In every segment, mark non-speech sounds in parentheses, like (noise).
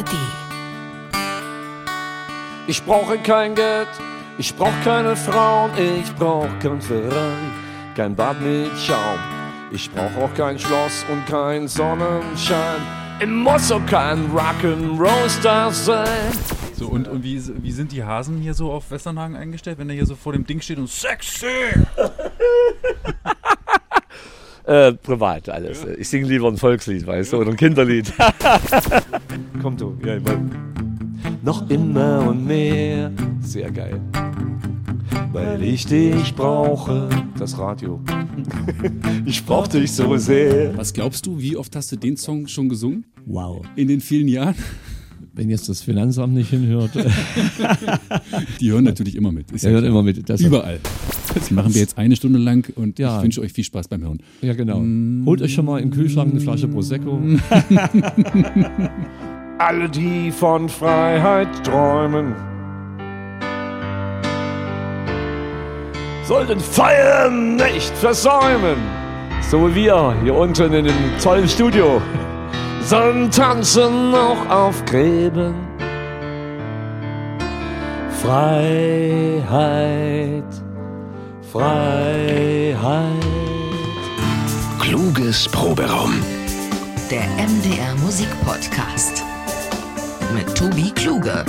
ARD. Ich brauche kein Geld, ich brauche keine Frauen, ich brauche kein Ferrari, kein Bad mit Schaum. Ich brauche auch kein Schloss und kein Sonnenschein. Ich muss auch kein Rock'n'Roll-Star sein. So, und, und wie, wie sind die Hasen hier so auf Westernhagen eingestellt, wenn er hier so vor dem Ding steht und sexy? (laughs) Äh, privat alles. Ich singe lieber ein Volkslied, weißt du, oder ein Kinderlied. (laughs) Komm du, ja, immer. Noch immer und mehr. Sehr geil. Weil ich dich brauche, das Radio. (laughs) Ich brauch dich so sehr. Was glaubst du, wie oft hast du den Song schon gesungen? Wow. In den vielen Jahren? Wenn jetzt das Finanzamt nicht hinhört. (laughs) Die hören natürlich immer mit. Ist Er hört immer mit. Das Überall. Das machen wir jetzt eine Stunde lang und Ja. ich wünsche euch viel Spaß beim Hören. Ja, genau. Holt euch schon mal im Kühlschrank eine Flasche Prosecco. (laughs) Alle, die von Freiheit träumen, sollten Feiern nicht versäumen. So wie wir hier unten in dem tollen Studio. Sollen tanzen auch auf Gräben. Freiheit, Freiheit. Kluges Proberaum. Der MDR Musikpodcast. Mit Tobi Kluge.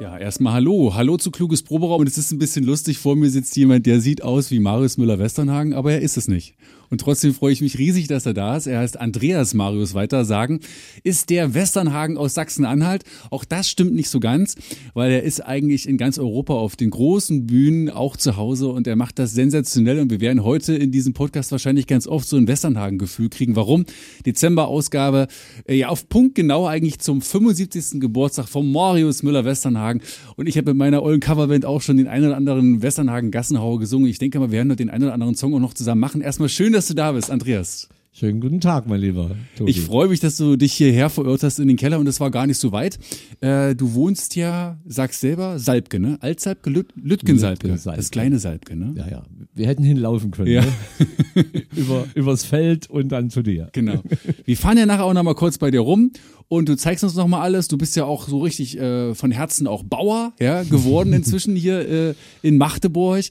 Ja, erstmal Hallo. Hallo zu Kluges Proberaum. Und es ist ein bisschen lustig. Vor mir sitzt jemand, der sieht aus wie Marius Müller-Westernhagen, aber er ist es nicht. Und trotzdem freue ich mich riesig, dass er da ist. Er heißt Andreas Marius weiter sagen. Ist der Westernhagen aus Sachsen-Anhalt? Auch das stimmt nicht so ganz, weil er ist eigentlich in ganz Europa auf den großen Bühnen auch zu Hause und er macht das sensationell. Und wir werden heute in diesem Podcast wahrscheinlich ganz oft so ein Westernhagen-Gefühl kriegen. Warum? Dezember-Ausgabe, äh, ja, auf Punkt genau eigentlich zum 75. Geburtstag von Marius Müller-Westernhagen. Und ich habe mit meiner ollen Coverband auch schon den einen oder anderen Westernhagen-Gassenhauer gesungen. Ich denke mal, wir werden den einen oder anderen Song auch noch zusammen machen. Erstmal schön, dass du da bist, Andreas. Schönen guten Tag, mein Lieber. Tobi. Ich freue mich, dass du dich hierher verirrt hast in den Keller und es war gar nicht so weit. Äh, du wohnst ja, sagst selber, Salbke, ne? Altsalbke, Lüt Lütgensalbke. Lütgensalbke. Das kleine Salbke, ne? Ja, ja. Wir hätten hinlaufen können. Ja. Ne? (laughs) Über, übers Feld und dann zu dir. Genau. Wir fahren ja nachher auch noch mal kurz bei dir rum und du zeigst uns noch mal alles. Du bist ja auch so richtig äh, von Herzen auch Bauer, ja, geworden (laughs) inzwischen hier äh, in Magdeburg.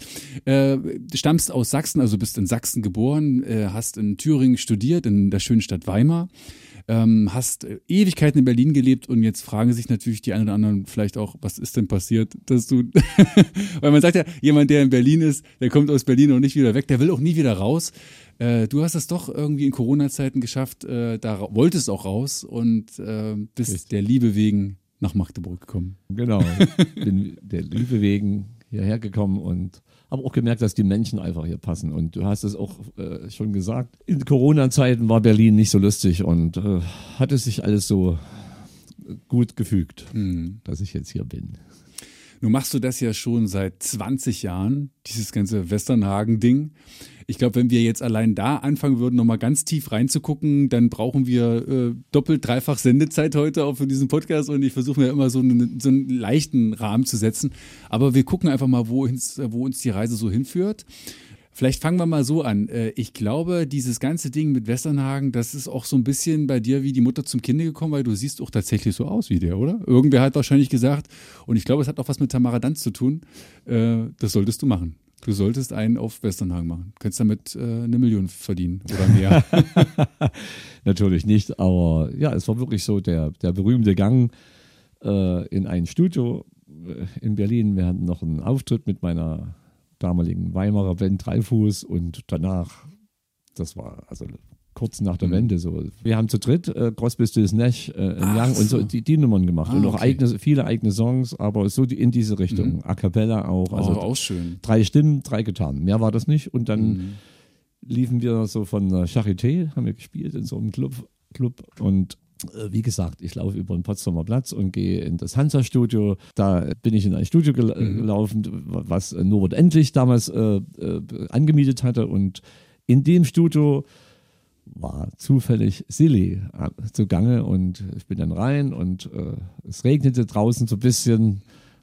Äh, du stammst aus Sachsen, also bist in Sachsen geboren, äh, hast in Thüringen studiert, in der schönen Stadt Weimar. Ähm, hast äh, Ewigkeiten in Berlin gelebt und jetzt fragen sich natürlich die einen oder anderen vielleicht auch, was ist denn passiert, dass du, (laughs) weil man sagt ja, jemand, der in Berlin ist, der kommt aus Berlin und nicht wieder weg, der will auch nie wieder raus. Äh, du hast es doch irgendwie in Corona-Zeiten geschafft, äh, da wolltest auch raus und äh, bist Richtig. der Liebe wegen nach Magdeburg gekommen. Genau. (laughs) Bin der Liebe wegen hierher gekommen und habe auch gemerkt, dass die Menschen einfach hier passen. Und du hast es auch äh, schon gesagt. In Corona-Zeiten war Berlin nicht so lustig und äh, hat es sich alles so gut gefügt, dass ich jetzt hier bin. Nun machst du das ja schon seit 20 Jahren, dieses ganze Westernhagen-Ding. Ich glaube, wenn wir jetzt allein da anfangen würden, nochmal ganz tief reinzugucken, dann brauchen wir äh, doppelt, dreifach Sendezeit heute auch für diesen Podcast und ich versuche mir immer so einen, so einen leichten Rahmen zu setzen. Aber wir gucken einfach mal, wo uns, wo uns die Reise so hinführt. Vielleicht fangen wir mal so an. Äh, Ich glaube, dieses ganze Ding mit Westernhagen, das ist auch so ein bisschen bei dir wie die Mutter zum Kinde gekommen, weil du siehst auch tatsächlich so aus wie der, oder? Irgendwer hat wahrscheinlich gesagt, und ich glaube, es hat auch was mit Tamara Danz zu tun, äh, das solltest du machen. Du solltest einen auf Westernhagen machen. Du könntest damit äh, eine Million verdienen oder mehr. (laughs) Natürlich nicht, aber ja, es war wirklich so der, der berühmte Gang in ein Studio in Berlin. Wir hatten noch einen Auftritt mit meiner damaligen Weimarer Band Dreifuß und danach, das war also kurz nach der Mhm. Wende so. Wir haben zu dritt äh, Crosby, Stills, Nash, äh, Young und so so. die, die Nummern gemacht Ah, und auch okay. eigene, viele eigene Songs, aber so die, in diese Richtung. Mhm. A cappella auch. Also Also auch schön. drei Stimmen, drei Gitarren. Mehr war das nicht. Und dann Mhm. liefen wir so von der Charité, haben wir gespielt in so einem Club. Club und wie gesagt, ich laufe über den Potsdamer Platz und gehe in das Hansa-Studio. Da bin ich in ein Studio gel Mhm. gelaufen, was äh, Norbert Endlich damals äh, äh, angemietet hatte. Und in dem Studio war zufällig Silly äh, zugange und ich bin dann rein und äh, es regnete draußen so ein bisschen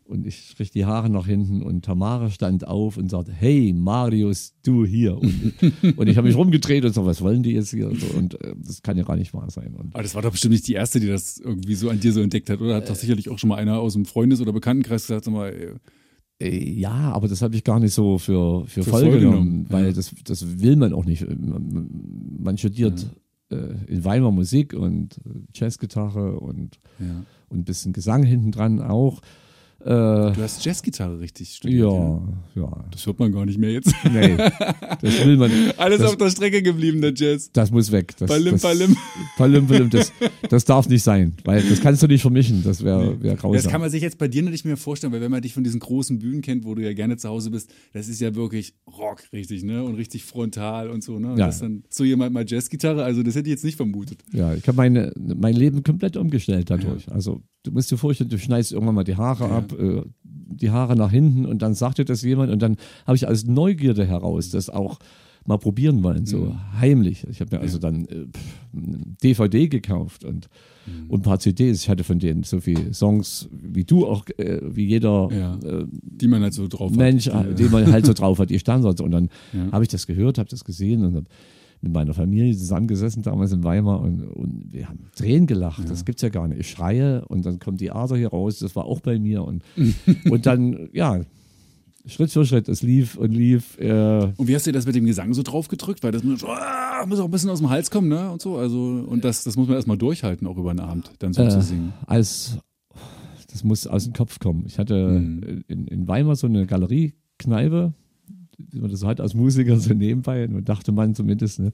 und ich strich die Haare nach hinten und Tamara stand auf und sagte, hey Marius, du hier. Und, (laughs) und ich habe mich rumgedreht und so, was wollen die jetzt hier? Und, so, und äh, das kann ja gar nicht wahr sein. Und, Aber das war doch bestimmt nicht die erste, die das irgendwie so an dir so entdeckt hat, oder? Hat doch sicherlich auch schon mal einer aus dem Freundes- oder Bekanntenkreis gesagt, sag mal, ey, äh, ja, aber das habe ich gar nicht so für, für, Für voll voll genommen, genommen, weil ja. das, das will man auch nicht. Man, studiert äh, in Weimar Musik und äh, Jazzgitarre und, ja. und ein bisschen Gesang hinten dran auch. Äh, Du hast Jazzgitarre richtig studiert. ja, ja. Das hört man gar nicht mehr jetzt. Nee, (laughs) das will man. Alles das, auf der Strecke geblieben, der Jazz. das muss weg. Das, Palim, das, palim. (laughs) Palim, palim, das, das darf nicht sein, weil das kannst du nicht vermischen. Das wäre wär grausam. Das kann man sich jetzt bei dir nicht mehr vorstellen, weil wenn man dich von diesen großen Bühnen kennt, wo du ja gerne zu Hause bist, das ist ja wirklich Rock, richtig, ne? Und richtig frontal und so, ne? Und Ja. das dann so jemand mal Jazzgitarre, also das hätte ich jetzt nicht vermutet. Ja, ich habe meine, mein Leben komplett umgestellt dadurch. Also du musst dir vorstellen, du schneidest irgendwann mal die Haare ab, äh, die Haare nach hinten und dann sagte das jemand und dann habe ich als Neugierde heraus das auch mal probieren wollen, so heimlich. Ich habe mir also dann äh, DVD gekauft und, und ein paar CDs. Ich hatte von denen so viele Songs wie du auch, äh, wie jeder Ja. äh, Die man halt so drauf hat. Mensch, Ja. äh, den man halt so (laughs) drauf hat, die Standards. Und dann Ja. habe ich das gehört, habe das gesehen und habe mit meiner Familie zusammengesessen damals in Weimar und, und wir haben Tränen gelacht. Das gibt's ja gar nicht. Ich schreie und dann kommt die Ader hier raus. Das war auch bei mir und, (laughs) und dann, ja, Schritt für Schritt, es lief und lief. Äh, Und wie hast du das mit dem Gesang so drauf gedrückt? Weil das muss, ah, muss auch ein bisschen aus dem Hals kommen, ne? Und so. Also, und das, das muss man erstmal durchhalten, auch über den Abend, dann so äh, zu singen. als das muss aus dem Kopf kommen. Ich hatte Mhm. in, in Weimar so eine Galeriekneipe, wie man das so hat als Musiker so nebenbei, und dachte man zumindest. Ne?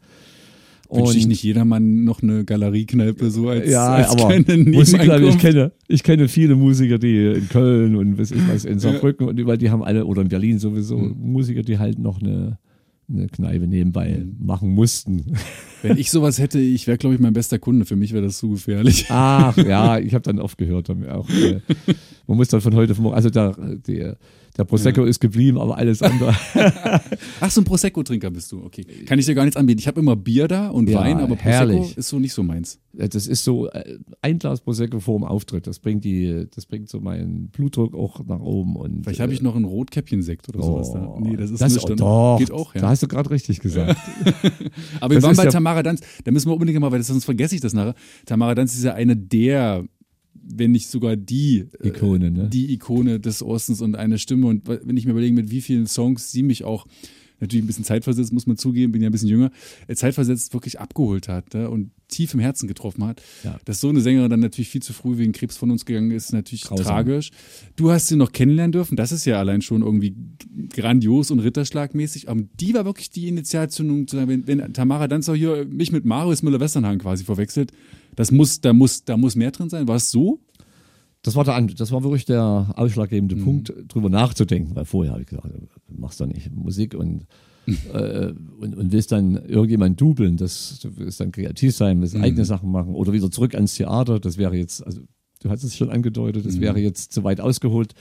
Wünscht sich Und- nicht jedermann noch eine Galeriekneipe so als, ja, als aber Musiker, ich kenne, ich kenne viele Musiker, die in Köln und weiß ich was, in Saarbrücken und überall, die haben alle, oder in Berlin sowieso, Mhm. Musiker, die halt noch eine, eine Kneipe nebenbei machen mussten. Wenn ich sowas hätte, ich wäre, glaube ich, mein bester Kunde. Für mich wäre das zu gefährlich. Ach, ja, ich habe dann oft gehört, auch, äh, man muss dann von heute auf morgen, also der, der, der Prosecco ist geblieben, aber alles andere. (laughs) Ach, so ein Prosecco-Trinker bist du. Okay. Kann ich dir gar nichts anbieten. Ich habe immer Bier da und Ja, Wein, aber Prosecco herrlich. ist so nicht so meins. Das ist so äh, ein Glas Prosecco vor dem Auftritt. Das bringt die, das bringt so meinen Blutdruck auch nach oben. Und, Vielleicht habe ich noch einen Rotkäppchen-Sekt oder sowas da. Nee, das ist Oh. das nicht. doch, Geht auch, Da ja. hast du gerade richtig gesagt. (laughs) (laughs) Aber wir das waren bei ja- Tamara Danz. Da müssen wir unbedingt mal, weil das, sonst vergesse ich das nachher. Tamara Danz ist ja eine der, wenn nicht sogar die äh, Ikone, ne? die Ikone des Ostens und eine Stimme. Und wenn ich mir überlege, mit wie vielen Songs sie mich auch, natürlich ein bisschen zeitversetzt, muss man zugeben, bin ja ein bisschen jünger, äh, zeitversetzt wirklich abgeholt hat ne? und tief im Herzen getroffen hat. Ja. Dass so eine Sängerin dann natürlich viel zu früh wegen Krebs von uns gegangen ist, natürlich Grausam. tragisch. Du hast sie noch kennenlernen dürfen, das ist ja allein schon irgendwie grandios und ritterschlagmäßig. Aber die war wirklich die Initialzündung, wenn, wenn Tamara Danzer hier mich mit Marius Müller-Westernhagen quasi verwechselt, das muss, da muss, da muss mehr drin sein. War es so? Das war, der, das war wirklich der ausschlaggebende Mhm. Punkt, drüber nachzudenken, weil vorher habe ich gesagt, du machst doch nicht Musik und, (laughs) äh, und, und willst dann irgendjemand dubeln, das du willst dann kreativ sein, willst Mhm. eigene Sachen machen oder wieder zurück ans Theater, das wäre jetzt, also du hast es schon angedeutet, Mhm. das wäre jetzt zu weit ausgeholt.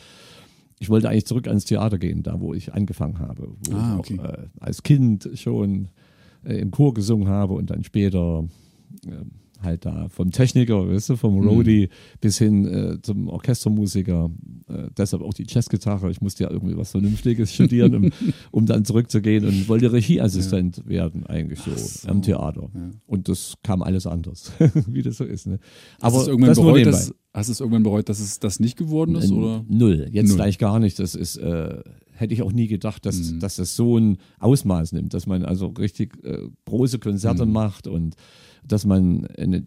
Ich wollte eigentlich zurück ans Theater gehen, da wo ich angefangen habe, wo Ah, ich okay. auch äh, als Kind schon äh, im Chor gesungen habe und dann später äh, halt da vom Techniker, weißt du, Mhm. vom Roadie bis hin äh, zum Orchestermusiker. Äh, deshalb auch die Jazzgitarre. Ich musste ja irgendwie was Vernünftiges studieren, um, (laughs) um dann zurückzugehen und wollte Regieassistent werden, eigentlich so, so. am Theater. Und das kam alles anders, (laughs) wie das so ist. Ne? Hast du Aber es irgendwann das bereut, dass, hast du es irgendwann bereut, dass es das nicht geworden ist? N- Oder? Null, jetzt Null. gleich gar nicht. Das ist, äh, hätte ich auch nie gedacht, dass, Mhm. dass das so ein Ausmaß nimmt, dass man also richtig äh, große Konzerte Mhm. macht und dass man eine,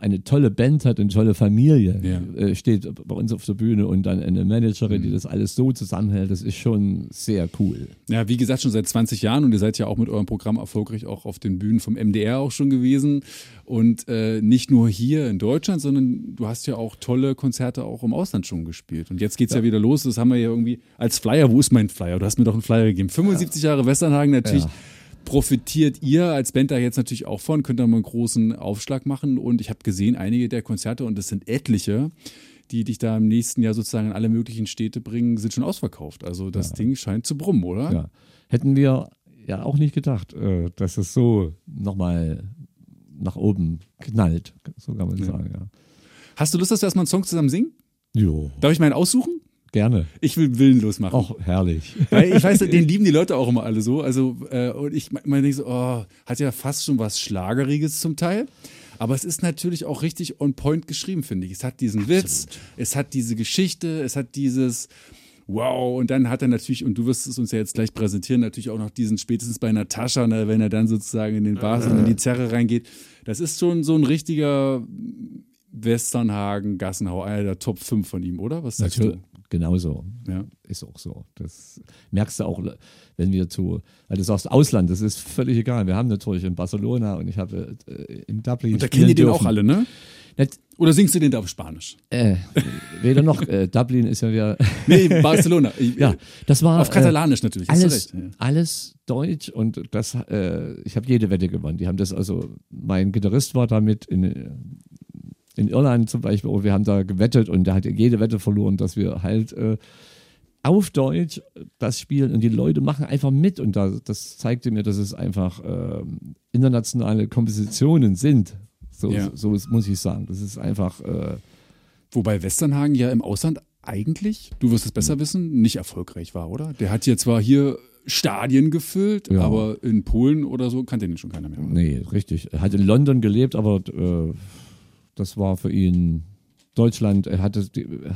eine tolle Band hat, eine tolle Familie Ja. äh, steht bei uns auf der Bühne und dann eine Managerin, Mhm. die das alles so zusammenhält. Das ist schon sehr cool. Ja, wie gesagt, schon seit 20 Jahren und ihr seid ja auch mit eurem Programm erfolgreich auch auf den Bühnen vom MDR auch schon gewesen. Und äh, nicht nur hier in Deutschland, sondern du hast ja auch tolle Konzerte auch im Ausland schon gespielt. Und jetzt geht's ja, wieder los. Das haben wir ja irgendwie als Flyer. Wo ist mein Flyer? Du hast mir doch einen Flyer gegeben. 75 Jahre Westernhagen natürlich. Ja. Profitiert ihr als Band da jetzt natürlich auch von, könnt ihr mal einen großen Aufschlag machen. Und ich habe gesehen, einige der Konzerte, und das sind etliche, die dich da im nächsten Jahr sozusagen in alle möglichen Städte bringen, sind schon ausverkauft. Also das Ding scheint zu brummen, oder? Ja. Hätten wir ja auch nicht gedacht, äh, dass es so nochmal nach oben knallt. So kann man sagen, ja. Hast du Lust, dass wir erstmal einen Song zusammen singen? Jo, Darf ich meinen aussuchen? Gerne. Ich will willenlos machen. Auch herrlich. (laughs) Weil ich weiß, den (laughs) lieben die Leute auch immer alle so. Also, äh, und ich meine denk so, oh, hat ja fast schon was Schlageriges zum Teil. Aber es ist natürlich auch richtig on point geschrieben, finde ich. Es hat diesen Witz, es hat diese Geschichte, es hat dieses Wow, und dann hat er natürlich, und du wirst es uns ja jetzt gleich präsentieren, natürlich auch noch diesen spätestens bei Natascha, ne, wenn er dann sozusagen in den Bars und in die Zerre reingeht. Das ist schon so ein richtiger Westernhagen, Gassenhau, einer der Top 5 von ihm, oder? Was sagst Natürlich, du? Genauso. Ja. Ist auch so. Das merkst du auch, wenn wir zu, weil du sagst Ausland, das ist völlig egal. Wir haben natürlich in Barcelona und ich habe äh, in Dublin. Und da kennen die den auch alle, ne? Nicht, Oder singst du den da auf Spanisch? äh, weder noch, äh, Dublin ist ja wieder. (laughs) Nee, Barcelona. Ich- (laughs) ja, das war. Auf Katalanisch natürlich, hast du Alles, ja. alles Deutsch und das, äh, ich habe jede Wette gewonnen. Die haben das also, mein Gitarrist war damit in, äh, in Irland zum Beispiel, und wir haben da gewettet und der hat jede Wette verloren, dass wir halt äh, auf Deutsch das spielen und die Leute machen einfach mit und da, das zeigte mir, dass es einfach ähm, internationale Kompositionen sind. So, Ja. so ist- muss ich sagen. Das ist einfach. Äh, Wobei Westernhagen ja im Ausland eigentlich, du wirst es besser wissen, nicht erfolgreich war, oder? Der hat ja zwar hier Stadien gefüllt, Ja. aber in Polen oder so kannte den schon keiner mehr. oder? Nee, richtig. Er hat in London gelebt, aber äh, das war für ihn Deutschland. Er hatte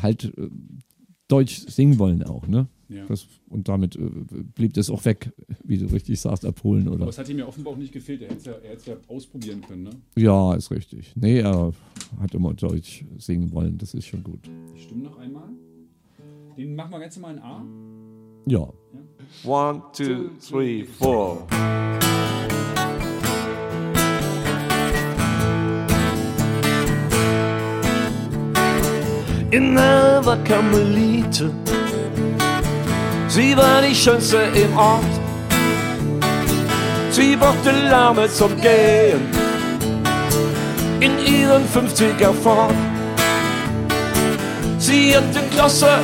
halt äh, Deutsch singen wollen auch, ne? Ja. Das, und damit äh, blieb das auch weg, wie du richtig sagst, ab Polen oder. Aber es hat ihm ja offenbar auch nicht gefehlt. Er hätte es ja, ja ausprobieren können, ne? Ja, ist richtig. Nee, er hat immer Deutsch singen wollen, das ist schon gut. Stimmt noch einmal. Den machen wir ganz normal in A. Ja. One, two, three, four. In der Karmelite, sie war die schönste im Ort. Sie brachte Laune zum Gehen in ihren 50er fort. Sie hatte Klasse,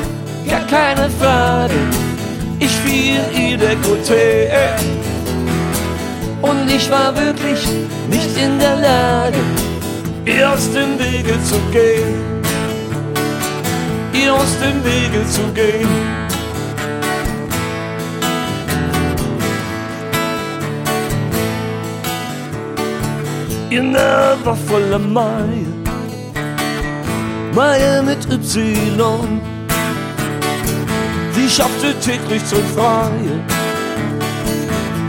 gar keine Frage. Ich fiel ihr der Gute und ich war wirklich nicht in der Lage, aus dem Wege zu gehen. Ihr aus dem Wege zu gehen. Ihr Name war voller Mai, Mai mit Y. Sie schaffte täglich zum Freien.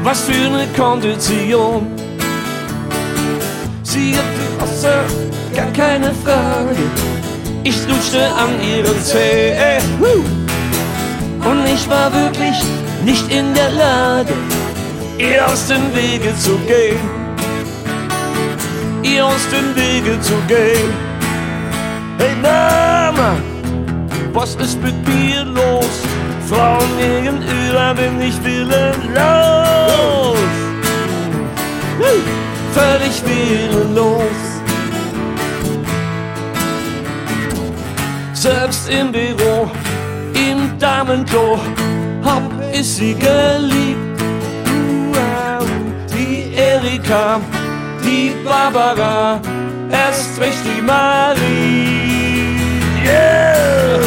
Was für eine Kondition. Sie hatte Wasser, gar keine Frage. Ich lutschte an ihren Zähnen. Und ich war wirklich nicht in der Lage, ihr aus dem Wege zu gehen. Ihr aus dem Wege zu gehen. Hey Mama, was ist mit mir los? Frauen gegenüber bin ich willenlos. Völlig willenlos. Selbst im Büro, im Damenklo, hab ich sie geliebt. Wow, Die Erika, die Barbara, erst recht die Marie. Yeah!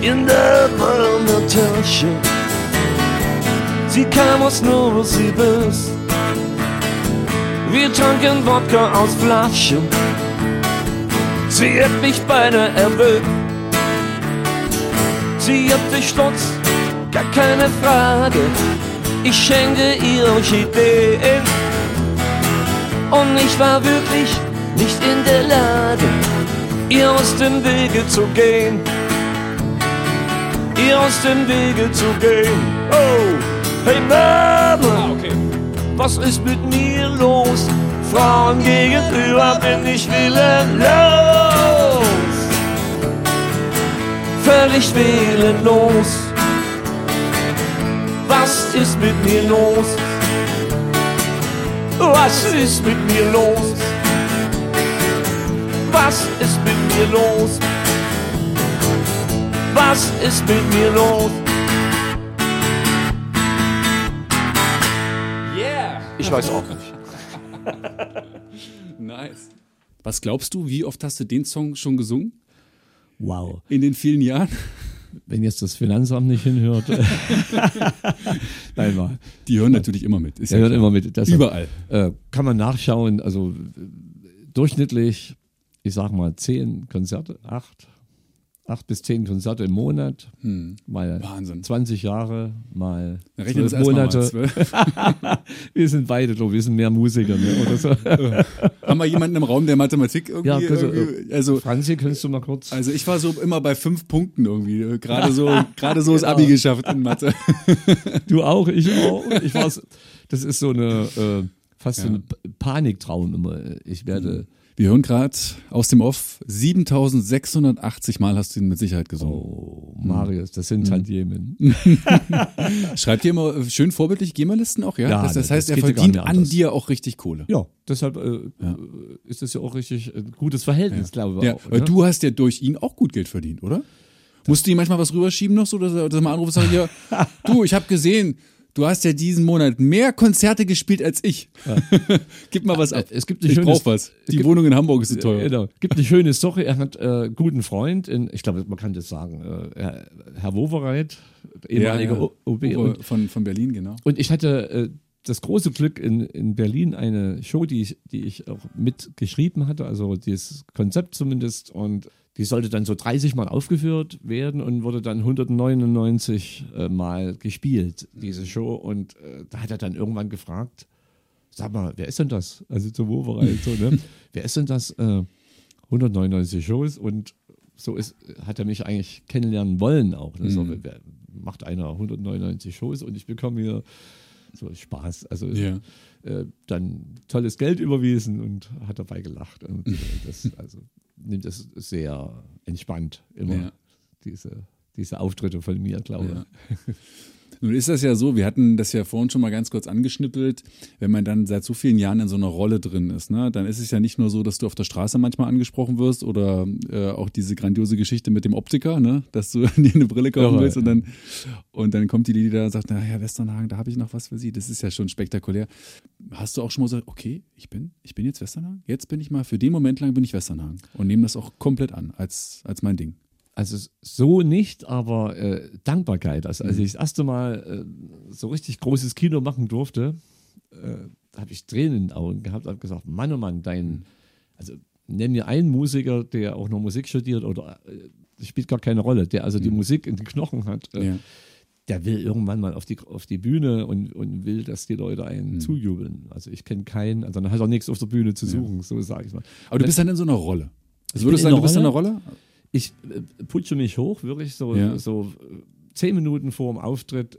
In der Tasche. Sie kam aus Novosibirsk. Wir tranken Wodka aus Flaschen. Sie hat mich beinahe erwürgt. Sie hatte Stolz, gar keine Frage. Ich schenkte ihr Orchideen. Und ich war wirklich nicht in der Lage, ihr aus dem Wege zu gehen. Ihr aus dem Wege zu gehen. Oh, hey Mama, okay. was ist mit mir los? Frauen gegenüber bin ich willenlos. Völlig willenlos. Was ist mit mir los? Was ist mit mir los? Was ist mit mir los? Was ist mit mir los? Yeah! Ich weiß auch nicht. (laughs) Nice. Was glaubst du, wie oft hast du den Song schon gesungen? Wow. In den vielen Jahren? wenn jetzt das Finanzamt nicht hinhört. (laughs) Nein, mal. Die hören natürlich immer mit. Ist ja hört klar. immer mit. Deshalb, Überall. Äh, kann man nachschauen. Also äh, durchschnittlich, ich sag mal, zehn Konzerte, acht, acht bis zehn Konzerte im Monat. Mal Hm. Wahnsinn. 20 Jahre, mal Rechnen zwölf mal. Monate. Zwölf. (laughs) wir sind beide, so, wir sind mehr Musiker ne, oder so. Haben wir jemanden im Raum, der Mathematik irgendwie, Ja, bitte, irgendwie also Franzi, kannst du mal kurz? Also ich war so immer bei fünf Punkten irgendwie. Gerade so, gerade so das Abi geschafft in Mathe. (laughs) Du auch, ich auch. Ich war's. (laughs) Das ist so eine äh, fast so ein P- Paniktraum immer. Ich werde. Wir hören gerade aus dem Off, 7680 Mal hast du ihn mit Sicherheit gesungen. Oh, Marius, das Mhm. sind Tantiemen. (laughs) Schreibt ihr immer schön vorbildlich GEMA-Listen auch, ja? Ja, das, das das heißt, er ja gar verdient an dir auch richtig Kohle. Ja, deshalb äh, ist das ja auch richtig ein gutes Verhältnis, glaube ich. Ja, auch, weil du hast ja durch ihn auch gut Geld verdient, oder? Musst du ihm manchmal was rüberschieben noch so, dass er, dass er mal anruft und sagt, ja, (laughs) du, ich habe gesehen, du hast ja diesen Monat mehr Konzerte gespielt als ich. (laughs) Gib mal was ab. Es gibt ich schönes- brauch was. Die gibt- Wohnung in Hamburg ist so teuer. Genau. Gibt eine schöne Story. Er hat äh, guten Freund, in, ich glaube, man kann das sagen, äh, Herr, Wowereit, ehemaliger ja. O- OB. Und, von, von Berlin, genau. und ich hatte äh, das große Glück in, in Berlin eine Show, die ich, die ich auch mitgeschrieben hatte, also dieses Konzept zumindest. Und die sollte dann so 30 Mal aufgeführt werden und wurde dann 199 äh, Mal gespielt, diese Show. Und äh, da hat er dann irgendwann gefragt, sag mal, wer ist denn das? Also zum Wovereit, so, ne? (laughs) wer ist denn das? Äh, 199 Shows und so ist, hat er mich eigentlich kennenlernen wollen auch. Ne? So, wer, macht einer 199 Shows und ich bekomme hier so Spaß. Also Ja. äh, dann tolles Geld überwiesen und hat dabei gelacht. Und äh, (laughs) das also, nimmt das sehr entspannt immer, Ja. diese, diese Auftritte von mir, glaube ich. Ja. (laughs) Nun ist das ja so, wir hatten das ja vorhin schon mal ganz kurz angeschnippelt, wenn man dann seit so vielen Jahren in so einer Rolle drin ist, ne, dann ist es ja nicht nur so, dass du auf der Straße manchmal angesprochen wirst oder äh, auch diese grandiose Geschichte mit dem Optiker, ne, dass du (laughs) dir eine Brille kaufen Ja, willst und ja. dann, und dann kommt die Lili da und sagt, na Herr Westernhagen, da habe ich noch was für Sie. Das ist ja schon spektakulär. Hast du auch schon mal gesagt, okay, ich bin, ich bin jetzt Westernhagen? Jetzt bin ich mal, für den Moment lang bin ich Westernhagen und nehme das auch komplett an als, als mein Ding. Also so nicht, aber äh, Dankbarkeit. Also als ich das erste Mal äh, so richtig großes Kino machen durfte, äh, habe ich Tränen in den Augen gehabt, habe gesagt, Mann, oh Mann, dein, also nenn mir einen Musiker, der auch noch Musik studiert oder äh, spielt gar keine Rolle, der also die Musik in den Knochen hat. Äh, Ja. Der will irgendwann mal auf die, auf die Bühne und, und will, dass die Leute Mhm. einen zujubeln. Also ich kenne keinen, also dann hat er nichts auf der Bühne zu suchen, so sage ich mal. Aber du bist dann in so einer Rolle. Also würdest du sagen, du bist in einer Rolle? Ich äh, putsche mich hoch, wirklich so, Ja. so äh, zehn Minuten vor dem Auftritt.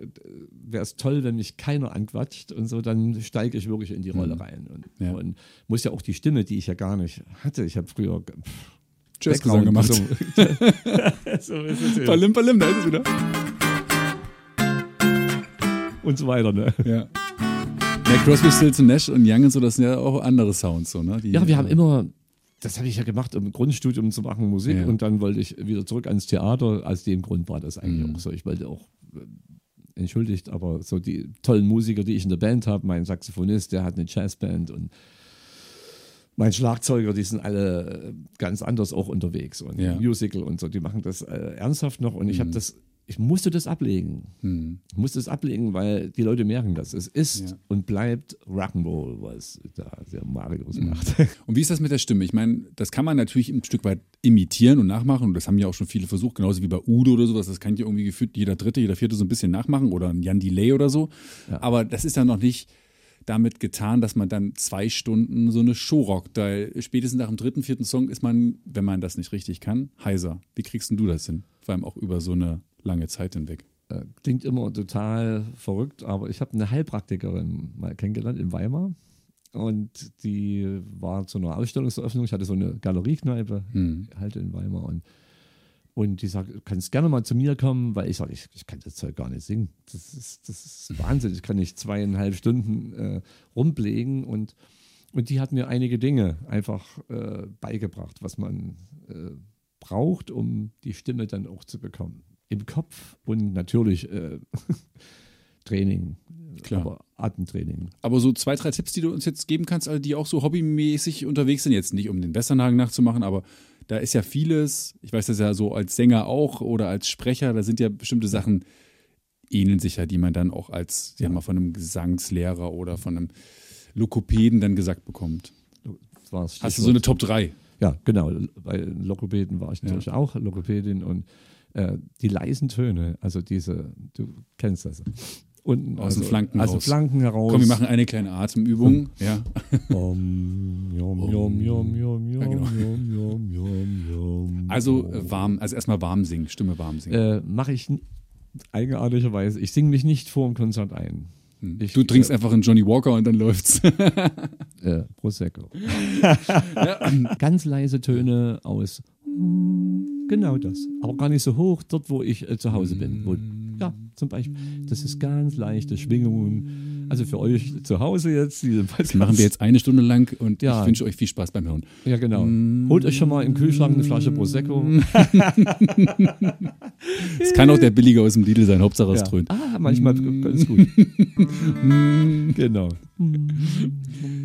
Wäre es toll, wenn mich keiner anquatscht und so, dann steige ich wirklich in die Rolle rein. Und, Mhm. Ja. und muss ja auch die Stimme, die ich ja gar nicht hatte. Ich habe früher pff, Jazzgesang gemacht. (laughs) so ist es. Palim, palim, da ist es wieder. und so weiter. Ne? Ja. Ja, Crosby, Stills Nash und Young und so, das sind ja auch andere Sounds, so, ne? Die, Ja, wir haben immer, das habe ich ja gemacht, um Grundstudium zu machen, Musik. Ja. Und dann wollte ich wieder zurück ans Theater. Aus dem Grund war das eigentlich Mhm. auch so. Ich wollte auch, äh, entschuldigt, aber so die tollen Musiker, die ich in der Band habe, mein Saxophonist, der hat eine Jazzband und mein Schlagzeuger, die sind alle äh, ganz anders auch unterwegs und Ja. Mhm. Musical und so, die machen das äh, ernsthaft noch und ich habe das, ich musste das ablegen. Ich musste es ablegen, weil die Leute merken das. Es ist Ja. und bleibt Rock'n'Roll, was da der Marius Mhm. macht. (laughs) Und wie ist das mit der Stimme? Ich meine, das kann man natürlich ein Stück weit imitieren und nachmachen und das haben ja auch schon viele versucht, genauso wie bei Udo oder sowas. Das kann ja irgendwie gefühlt jeder Dritte, jeder Vierte so ein bisschen nachmachen oder ein Jan Delay oder so. Aber das ist ja noch nicht damit getan, dass man dann zwei Stunden so eine Show rockt. Weil spätestens nach dem dritten, vierten Song ist man, wenn man das nicht richtig kann, heiser. Wie kriegst denn du das hin? Vor allem auch über so eine lange Zeit hinweg. Äh, Klingt immer total verrückt, aber ich habe eine Heilpraktikerin mal kennengelernt in Weimar. Und die war zu einer Ausstellungseröffnung. Ich hatte so eine Galeriekneipe halt in Weimar. Und, und die sagt, du kannst gerne mal zu mir kommen, weil ich sage, ich, ich kann das Zeug gar nicht singen. Das ist, das ist Wahnsinn. Ich kann nicht zweieinhalb Stunden äh, rumblägen. Und, und die hat mir einige Dinge einfach äh, beigebracht, was man äh, braucht, um die Stimme dann auch zu bekommen. Im Kopf und natürlich äh, (laughs) Training, Klar. aber Atemtraining. Aber so zwei, drei Tipps, die du uns jetzt geben kannst, also die auch so hobbymäßig unterwegs sind, jetzt nicht um den Westernhagen nachzumachen, aber da ist ja vieles, ich weiß das ja so als Sänger auch oder als Sprecher, da sind ja bestimmte Sachen, ähneln sich ja, die man dann auch als, ja mal von einem Gesangslehrer oder von einem Lokopäden dann gesagt bekommt. Hast du so eine Top 3? Ja, genau. Bei Lokopäden war ich natürlich auch Lokopädin und äh, die leisen Töne, also diese, du kennst das. Unten, Aus den also, Flanken also raus. Flanken heraus. Komm, wir machen eine kleine Atemübung. Ja. Ja. Also äh, warm, also erstmal warm singen, Stimme warm singen. äh, mache ich eigenartigerweise. Ich singe mich nicht vor dem Konzert ein. Ich, du trinkst einfach einen Johnny Walker und dann läuft's. (laughs) äh, Prosecco. (laughs) Ganz leise Töne aus. Genau das. Aber gar nicht so hoch, dort, wo ich äh, zu Hause bin. Wo, ja, zum Beispiel. Das ist ganz leichte Schwingungen. Also für euch zu Hause jetzt. Diese Das machen wir jetzt eine Stunde lang und Ja. ich wünsche euch viel Spaß beim Hören. Ja, genau. Holt euch schon mal im Kühlschrank eine Flasche Prosecco. (laughs) Es kann auch der Billige aus dem Lidl sein, Hauptsache es Ja. dröhnt. Ah, manchmal ganz gut. genau.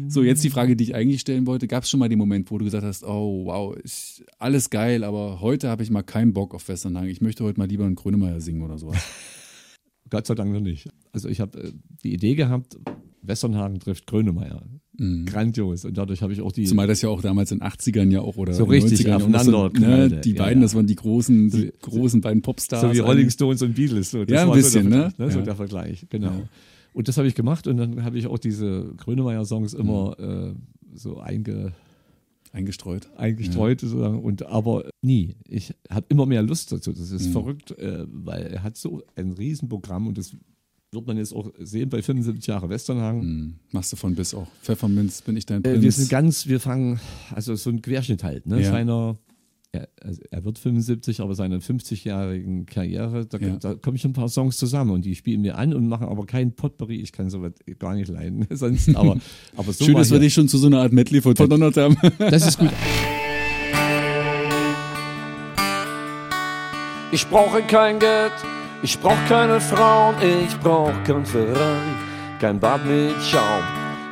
So, jetzt die Frage, die ich eigentlich stellen wollte. Gab es schon mal den Moment, wo du gesagt hast, oh wow, ist alles geil, aber heute habe ich mal keinen Bock auf Westernhagen. Ich möchte heute mal lieber einen Grönemeyer singen oder sowas. Gott sei Dank noch nicht. Also ich habe äh, die Idee gehabt, Westernhagen trifft Grönemeyer. Grandios. Und dadurch habe ich auch die. Zumal das ja auch damals in den 80ern ja auch oder So richtig 90ern auch noch aufeinander so, ne. Die Ja, beiden, ja. das waren die großen, die großen beiden Popstars. so wie Rolling. Stones und Beatles. So. Ja, ein bisschen, so der, ne? Vergleich, So Ja. der Vergleich, genau. Und das habe ich gemacht und dann habe ich auch diese Grönemeyer-Songs immer Mhm. äh, so einge, Eingestreut. eingestreut sozusagen. Und aber nie. Ich habe immer mehr Lust dazu. Das Mhm. ist verrückt, äh, weil er hat so ein Riesenprogramm und das wird man jetzt auch sehen bei 75 Jahre Westernhagen. Hm. Machst du von bis auch. Pfefferminz, bin ich dein Prinz. Äh, wir sind ganz, wir fangen, also so ein Querschnitt halt, ne? Ja. Seiner, er, also er wird 75, aber seiner 50-jährigen Karriere, da, Ja. da kommen schon ein paar Songs zusammen und die spielen wir an und machen aber kein Potpourri. Ich kann sowas gar nicht leiden, (laughs) sonst, aber, aber so Schön, dass wir dich schon zu so einer Art Medley verdonnert haben. (laughs) Das ist gut. Ich brauche kein Geld, ich brauche keine Frauen, ich brauche kein Ferrari, kein Bad mit Schaum.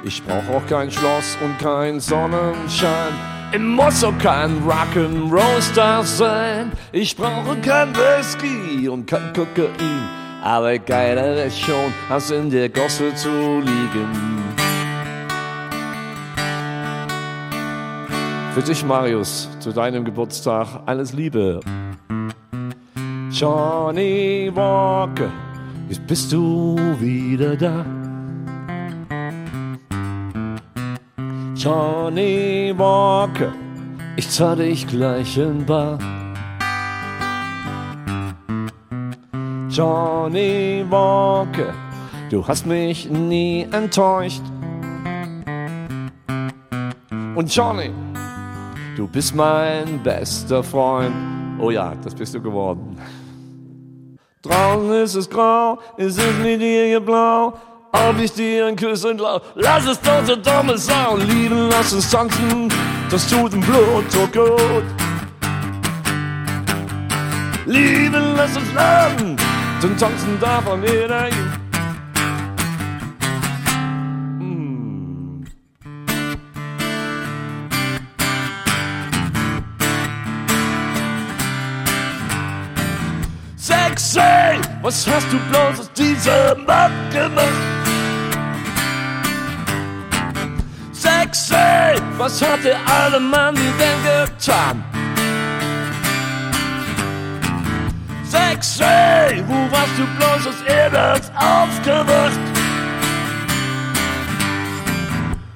Ich brauche auch kein Schloss und kein Sonnenschein. Ich muss auch kein Rock'n'Roll-Star sein. Ich brauche kein Whisky und kein Kokain. Aber geiler ist schon, als in der Gosse zu liegen. Für dich, Marius, zu deinem Geburtstag alles Liebe. Johnny Walker, jetzt bist du wieder da. Johnny Walker, ich zahl dich gleich in Bar. Johnny Walker, du hast mich nie enttäuscht. Und Johnny, du bist mein bester Freund. Oh ja, das bist du geworden. Draußen ist es grau, es ist mit dir blau. Ob ich dir ein Küsschen lau, lass es doch so dumme Sau. Lieben, lass uns tanzen, das tut im Blut so gut. Lieben, lass uns lachen, zum Tanzen man jeder. Sexy, was hast du bloß aus diesem Mann gemacht? Sexy, was hat der alte Mann denn getan? Sexy, wo warst du bloß aus Erdens aufgewacht?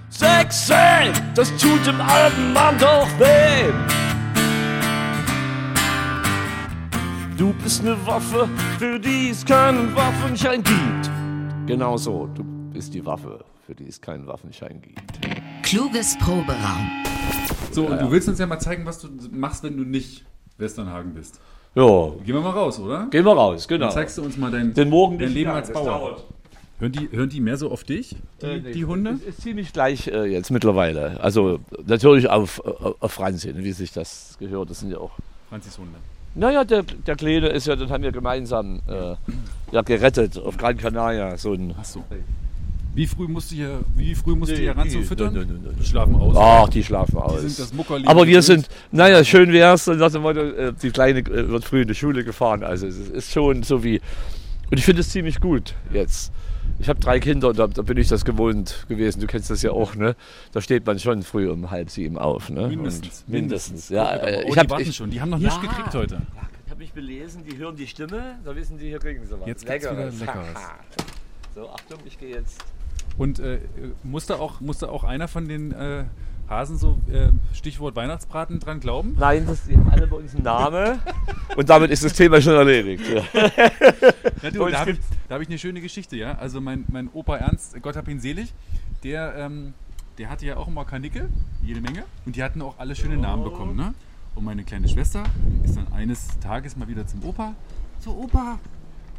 Sexy, das tut dem alten Mann doch weh. Du bist eine Waffe, für die es keinen Waffenschein gibt. Genau so, du bist die Waffe, für die es keinen Waffenschein gibt. Kluges Proberaum. So, und du willst uns ja mal zeigen, was du machst, wenn du nicht Westernhagen bist. Ja, Gehen wir mal raus, oder? gehen wir raus, genau. Dann zeigst du uns mal dein, Den Morgen dein Leben als Bauer. Hören die, hören die mehr so auf dich, die, Äh, nee, die Hunde? Ist, ist ziemlich gleich äh, jetzt mittlerweile. Also natürlich auf, auf, auf Franzi, wie sich das gehört. Das sind ja auch. Franzis Hunde. Naja, der, der Kleine ist ja, den haben wir gemeinsam äh, ja, gerettet auf Gran Canaria. So ein, Ach so. Wie früh musst du hier, wie früh musst du hier Nee, Füttern? nee, nee, nee, nee. Die schlafen aus. Ach, die schlafen aus. sind das Muckerli Aber wir sind, naja, schön wär's, und nach dem Motto, äh, die Kleine äh, wird früh in die Schule gefahren. Also es ist schon so wie. Und ich finde es ziemlich gut jetzt. Ich habe drei Kinder und da, da bin ich das gewohnt gewesen. Du kennst das ja auch, ne? Da steht man schon früh um halb sieben auf, ne? Mindestens. Und mindestens, ja. aber- äh, oh, ich die habe warten ich, schon. Die haben noch Ja. nichts gekriegt heute. ja, ich habe mich belesen, die hören die Stimme, da wissen die, hier kriegen sie was. Jetzt gibt's wieder Leckeres. (laughs) so, Achtung, ich gehe jetzt. Und äh, musste auch, musste auch einer von den äh, Hasen so äh, Stichwort Weihnachtsbraten dran glauben? Nein, das, haben alle bei uns einen Namen (laughs) und damit ist das Thema schon erledigt. Ja. (laughs) Ja, du, da habe ich, hab ich eine schöne Geschichte, ja. Also mein, mein Opa Ernst, Gott hab ihn selig, der, ähm, der hatte ja auch immer Kanickel, jede Menge. Und die hatten auch alle schöne Namen bekommen, ne? Und meine kleine Schwester ist dann eines Tages mal wieder zum Opa. So, Opa,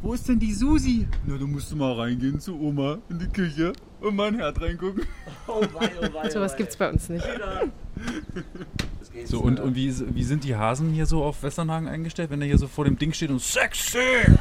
wo ist denn die Susi? Na, du musst mal reingehen zu Oma in die Küche und mal ein Herd reingucken. (laughs) Sowas gibt's bei uns nicht. So, und, und wie, wie sind die Hasen hier so auf Westernhagen eingestellt, wenn er hier so vor dem Ding steht und sexy? (laughs)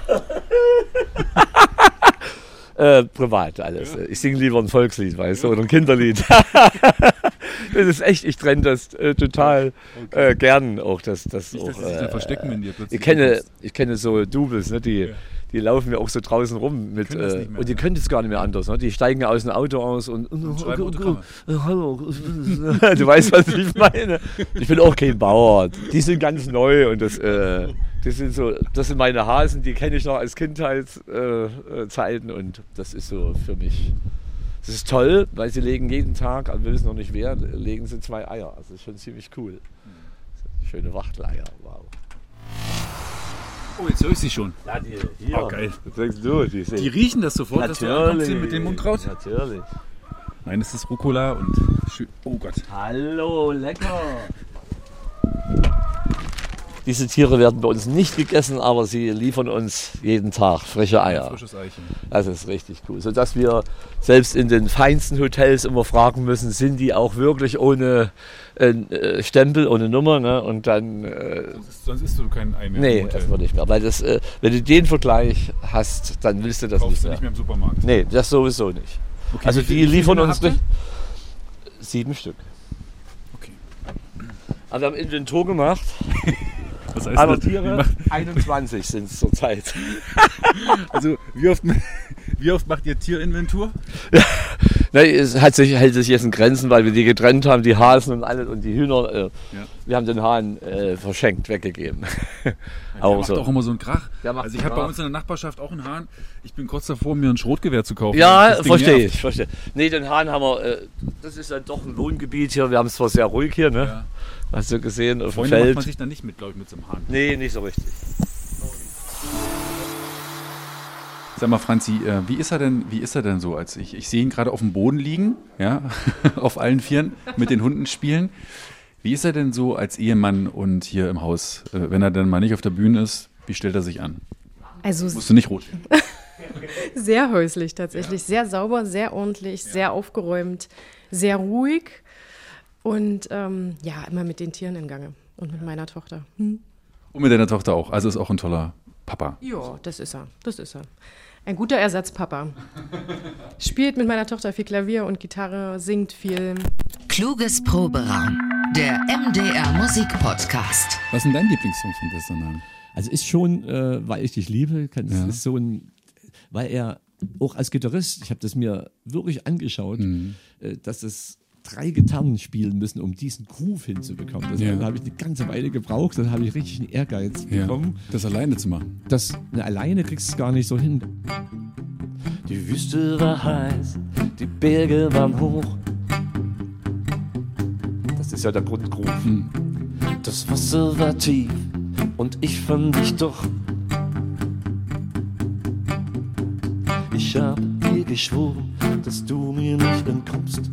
Äh, privat alles. Ich singe lieber ein Volkslied, weißt du, oder ein Kinderlied. (laughs) das ist echt, ich trenne das äh, total äh, gern auch. Das, das Nicht, auch, dass sie sich da äh, verstecken, wenn ihr plötzlich ich kenne, ich kenne so Doubles, ne, die, die laufen ja auch so draußen rum mit, äh, mehr, und die können das gar nicht mehr anders. Ne? Die steigen aus dem Auto aus und, schreiben Autogramme. äh, hallo, (laughs) du weißt, was ich meine. Ich bin auch kein Bauer. Die sind ganz neu und das, äh, das sind so, das sind meine Hasen, die kenne ich noch als Kindheitszeiten äh, und das ist so für mich. Das ist toll, weil sie legen jeden Tag, also will es noch nicht wer, legen sie zwei Eier. Also das ist schon ziemlich cool. Schöne Wachteleier, wow. Oh, jetzt höre ich sie schon. Ja, die hier. Oh, geil. Was denkst du? Die, Die riechen das sofort, dass du ankommst mit dem Unkraut? Natürlich. Nein, es ist Rucola und. Oh Gott. Hallo, lecker. Diese Tiere werden bei uns nicht gegessen, aber sie liefern uns jeden Tag frische Eier. Frisches Eichen. Das ist richtig cool. Sodass wir selbst in den feinsten Hotels immer fragen müssen, sind die auch wirklich ohne äh, Stempel, ohne Nummer? Ne? Und dann, äh, Sonst, sonst isst du kein Ei mehr. nee, erstmal nicht mehr. Weil das, äh, wenn du den Vergleich hast, dann willst du das Kaufst nicht du mehr. nicht mehr im Supermarkt. Nee, das sowieso nicht. Okay, Also die liefern uns nicht. Sieben Stück. Okay. Aber wir haben Inventur gemacht. (laughs) Was heißt Aber Tiere, macht- 21 sind es zurzeit. (laughs) Also, wie oft, (laughs) wie oft macht ihr Tierinventur? Ne, es hat sich, hält sich jetzt in Grenzen, weil wir die getrennt haben, die Hasen und alles und die Hühner. Äh, Ja. Wir haben den Hahn äh, verschenkt, weggegeben. Der Aber macht so. auch immer so einen Krach. Macht Also ich habe bei uns in der Nachbarschaft auch einen Hahn. Ich bin kurz davor, mir ein Schrotgewehr zu kaufen. Ja, verstehe nervt. ich, verstehe. Nee, den Hahn haben wir, äh, das ist dann doch ein Wohngebiet hier. Wir haben es zwar sehr ruhig hier, ne? Ja. Hast du gesehen, auf dem Freunde macht Feld. man sich dann nicht mit, glaube ich, mit so einem Hahn. Nee, nicht so richtig. Sag mal, Franzi, äh, wie ist er denn, wie ist er denn so? Als ich, ich sehe ihn gerade auf dem Boden liegen, ja, (laughs) auf allen Vieren, mit den Hunden spielen. Wie ist er denn so als Ehemann und hier im Haus? Äh, wenn er dann mal nicht auf der Bühne ist, wie stellt er sich an? Also Musst du nicht rot (laughs) sehr häuslich tatsächlich. Sehr sauber, sehr ordentlich, sehr aufgeräumt, sehr ruhig und ähm, ja, immer mit den Tieren in Gange und mit meiner Tochter. Hm. Und mit deiner Tochter auch. Also ist auch ein toller Papa. Ja, das ist er. Das ist er. Ein guter Ersatzpapa. Spielt mit meiner Tochter viel Klavier und Gitarre, singt viel. Kluges Proberaum. Der MDR Musikpodcast. Was ist denn dein Lieblingssong von Westernhagen? Also ist schon, äh, weil ich dich liebe, kann, Ja. ist so ein, weil er auch als Gitarrist, ich habe das mir wirklich angeschaut, Mhm. äh, dass es drei Gitarren spielen müssen, um diesen Groove hinzubekommen. Das Ja. da habe ich eine ganze Weile gebraucht, dann habe ich richtig einen Ehrgeiz Ja, bekommen. das alleine zu machen. Das ne, alleine kriegst du es gar nicht so hin. Die Wüste war heiß, die Berge waren hoch. Das ist ja der Grundgroove. Das Wasser war tief und ich fand dich doch. Ich hab dir geschworen, dass du mir nicht entkommst.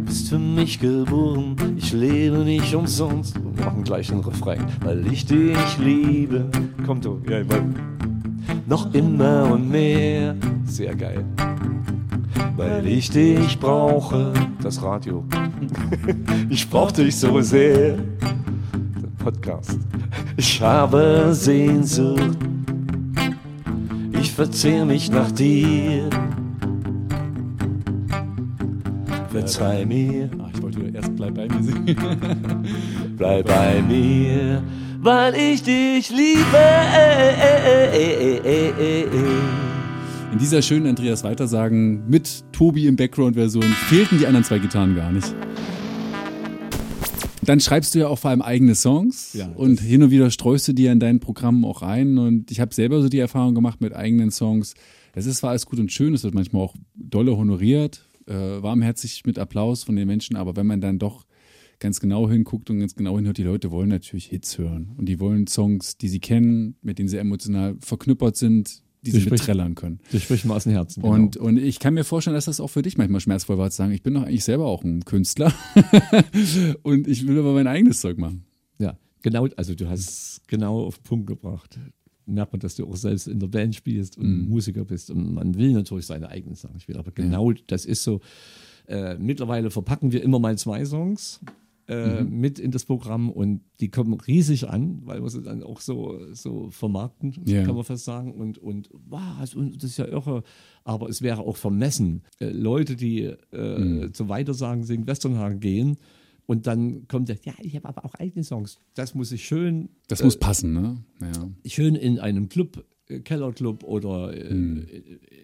Du bist für mich geboren, ich lebe nicht umsonst. Wir machen gleich einen Refrain, weil ich dich liebe. Komm du, ja, weil noch immer und mehr. Sehr geil. Weil ich dich brauche, das Radio. (laughs) Ich brauch dich so sehr. Der Podcast. Ich habe Sehnsucht. Ich verzehr mich nach dir. Verzeih mir. Ah, ich wollte erst bleib bei mir singen. (laughs) Bleib bei mir, weil ich dich liebe. In dieser schönen Andreas Weitersagen mit Tobi im Background-Version fehlten die anderen zwei Gitarren gar nicht. Dann schreibst du ja auch vor allem eigene Songs Ja, und hin und wieder streust du die in deinen Programmen auch ein. Und ich habe selber so die Erfahrung gemacht mit eigenen Songs. Es ist zwar alles gut und schön, es wird manchmal auch dolle honoriert, äh, warmherzig mit Applaus von den Menschen, aber wenn man dann doch ganz genau hinguckt und ganz genau hinhört, die Leute wollen natürlich Hits hören. Und die wollen Songs, die sie kennen, mit denen sie emotional verknüppert sind, die sie Die beträllern können. Das spricht mir aus dem Herzen. genau. Und, und ich kann mir vorstellen, dass das auch für dich manchmal schmerzvoll war, zu sagen, ich bin doch eigentlich selber auch ein Künstler (laughs) und ich will aber mein eigenes Zeug machen. Ja, genau, also du hast es genau auf den Punkt gebracht. Merkt man, dass du auch selbst in der Band spielst und Musiker bist. Und man will natürlich seine eigenen Sachen spielen. Aber genau das ist so. Äh, mittlerweile verpacken wir immer mal zwei Songs äh, mit in das Programm und die kommen riesig an, weil wir sie dann auch so, so vermarkten, Ja. kann man fast sagen. Und, und und das ist ja irre. Aber es wäre auch vermessen, äh, Leute, die äh, zum Weitersagen singen, Westernhagen gehen. Und dann kommt der, ja, ich habe aber auch eigene Songs. Das muss ich schön Das muss passen, ne? Ja. schön in einem Club, äh, Kellerclub oder äh,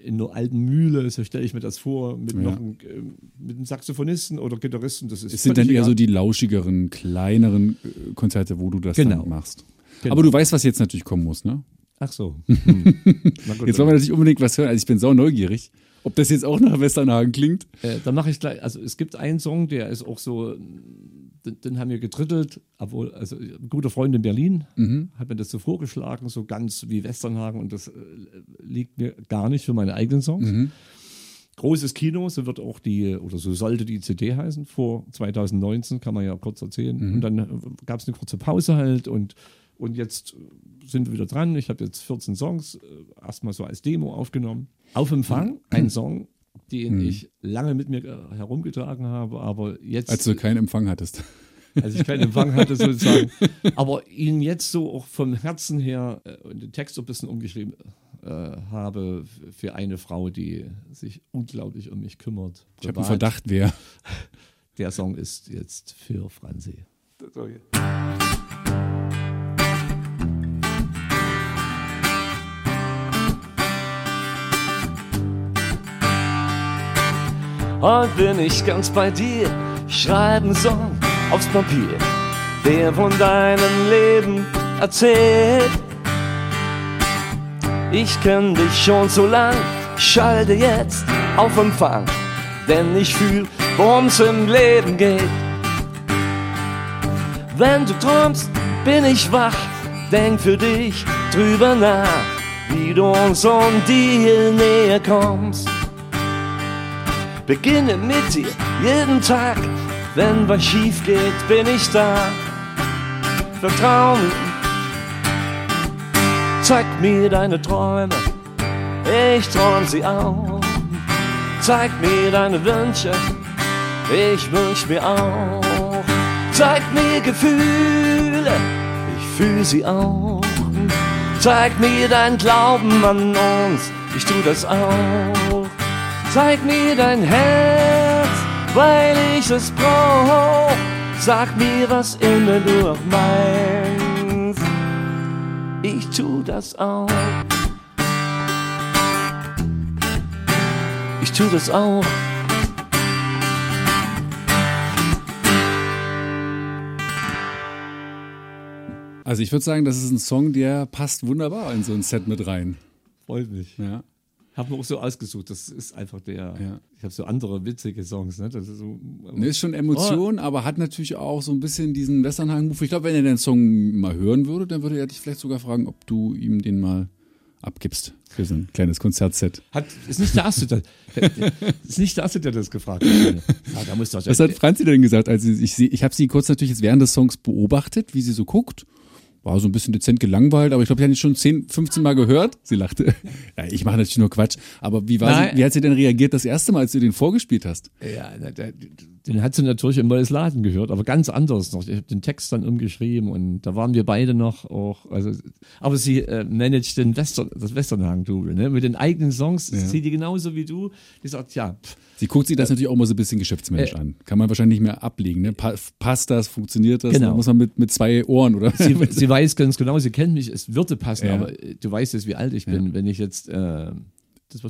in einer alten Mühle, so stelle ich mir das vor, mit, Ja. noch einem, äh, mit einem Saxophonisten oder Gitarristen. Das ist Es sind dann eher so die lauschigeren, kleineren äh, Konzerte, wo du das Genau. dann machst. Genau. Aber du weißt, was jetzt natürlich kommen muss, ne? Ach so. (laughs) Hm. Jetzt wollen wir natürlich unbedingt was hören. Also ich bin sau neugierig, ob das jetzt auch nach Westernhagen klingt. äh, dann mache ich gleich, also es gibt einen Song, der ist auch so, den, den haben wir gedrittelt, obwohl, also ein guter Freund in Berlin Mhm. hat mir das so vorgeschlagen, so ganz wie Westernhagen und das äh, liegt mir gar nicht für meine eigenen Songs. Mhm. Großes Kino, so wird auch die, oder so sollte die CD heißen, vor 2019, kann man ja kurz erzählen. Mhm. Und dann gab es eine kurze Pause halt und, und jetzt sind wir wieder dran. Ich habe jetzt 14 Songs äh, erstmal so als Demo aufgenommen. Auf Empfang, ein Song, den ich lange mit mir äh, herumgetragen habe, aber jetzt, Als du keinen Empfang hattest. (laughs) als ich keinen Empfang hatte sozusagen, (laughs) aber ihn jetzt so auch vom Herzen her äh, und den Text so ein bisschen umgeschrieben äh, habe für eine Frau, die sich unglaublich um mich kümmert. Ich habe einen Privat. Verdacht, wer. (laughs) Der Song ist jetzt für Franzi. Heute bin ich ganz bei dir, schreib einen Song aufs Papier, der von deinem Leben erzählt. Ich kenn dich schon so lang, schalte jetzt auf Empfang, denn ich fühl, worum's im Leben geht. Wenn du träumst, bin ich wach, denk für dich drüber nach, wie du uns um die näher kommst. Beginne mit dir jeden Tag. Wenn was schief geht, bin ich da. Vertrau mir. Zeig mir deine Träume. Ich träum sie auch. Zeig mir deine Wünsche. Ich wünsch mir auch. Zeig mir Gefühle. Ich fühl sie auch. Zeig mir dein Glauben an uns. Ich tu das auch. Zeig mir dein Herz, weil ich es brauch. Sag mir, was immer du auch meinst. Ich tu das auch. Ich tu das auch. Also ich würde sagen, das ist ein Song, der passt wunderbar in so ein Set mit rein. Freut mich. Ja. Habe mir auch so ausgesucht. Das ist einfach der. Ja. Ich habe so andere witzige Songs. Ne? Das ist so, Ne, ist schon Emotion, aber hat natürlich auch so ein bisschen diesen Westernhagen-Move. Ich glaube, wenn er den Song mal hören würde, dann würde er dich vielleicht sogar fragen, ob du ihm den mal abgibst für so ein kleines Konzertset. Hat, ist nicht der Erste, der, ist nicht der Erste, der das gefragt hat. Ja, da Was hat Franzi denn gesagt? Also ich, ich habe sie kurz natürlich jetzt während des Songs beobachtet, wie sie so guckt. War so ein bisschen dezent gelangweilt, aber ich glaube, ich hatte schon 10, 15 Mal gehört. Sie lachte. (laughs) Ja, ich mache natürlich nur Quatsch. Aber wie, war Nein. sie, wie hat sie denn reagiert das erste Mal, als du den vorgespielt hast? Ja, den hat sie natürlich im Neues Laden gehört, aber ganz anders noch. Ich habe den Text dann umgeschrieben und da waren wir beide noch auch, also, aber sie äh, managt den Western, das Westernhagen-Double, ne? Mit den eigenen Songs, sieht die genauso wie du. Die sagt, ja, pff, Sie guckt sich das natürlich auch mal so ein bisschen geschäftsmännisch Äh. an. Kann man wahrscheinlich nicht mehr ablegen. Ne? Pa passt das, funktioniert das? Genau. Da muss man mit, mit zwei Ohren oder sie, (laughs) sie weiß ganz genau, sie kennt mich, es würde passen, Ja. aber äh, du weißt jetzt, wie alt ich bin, wenn ich jetzt, äh,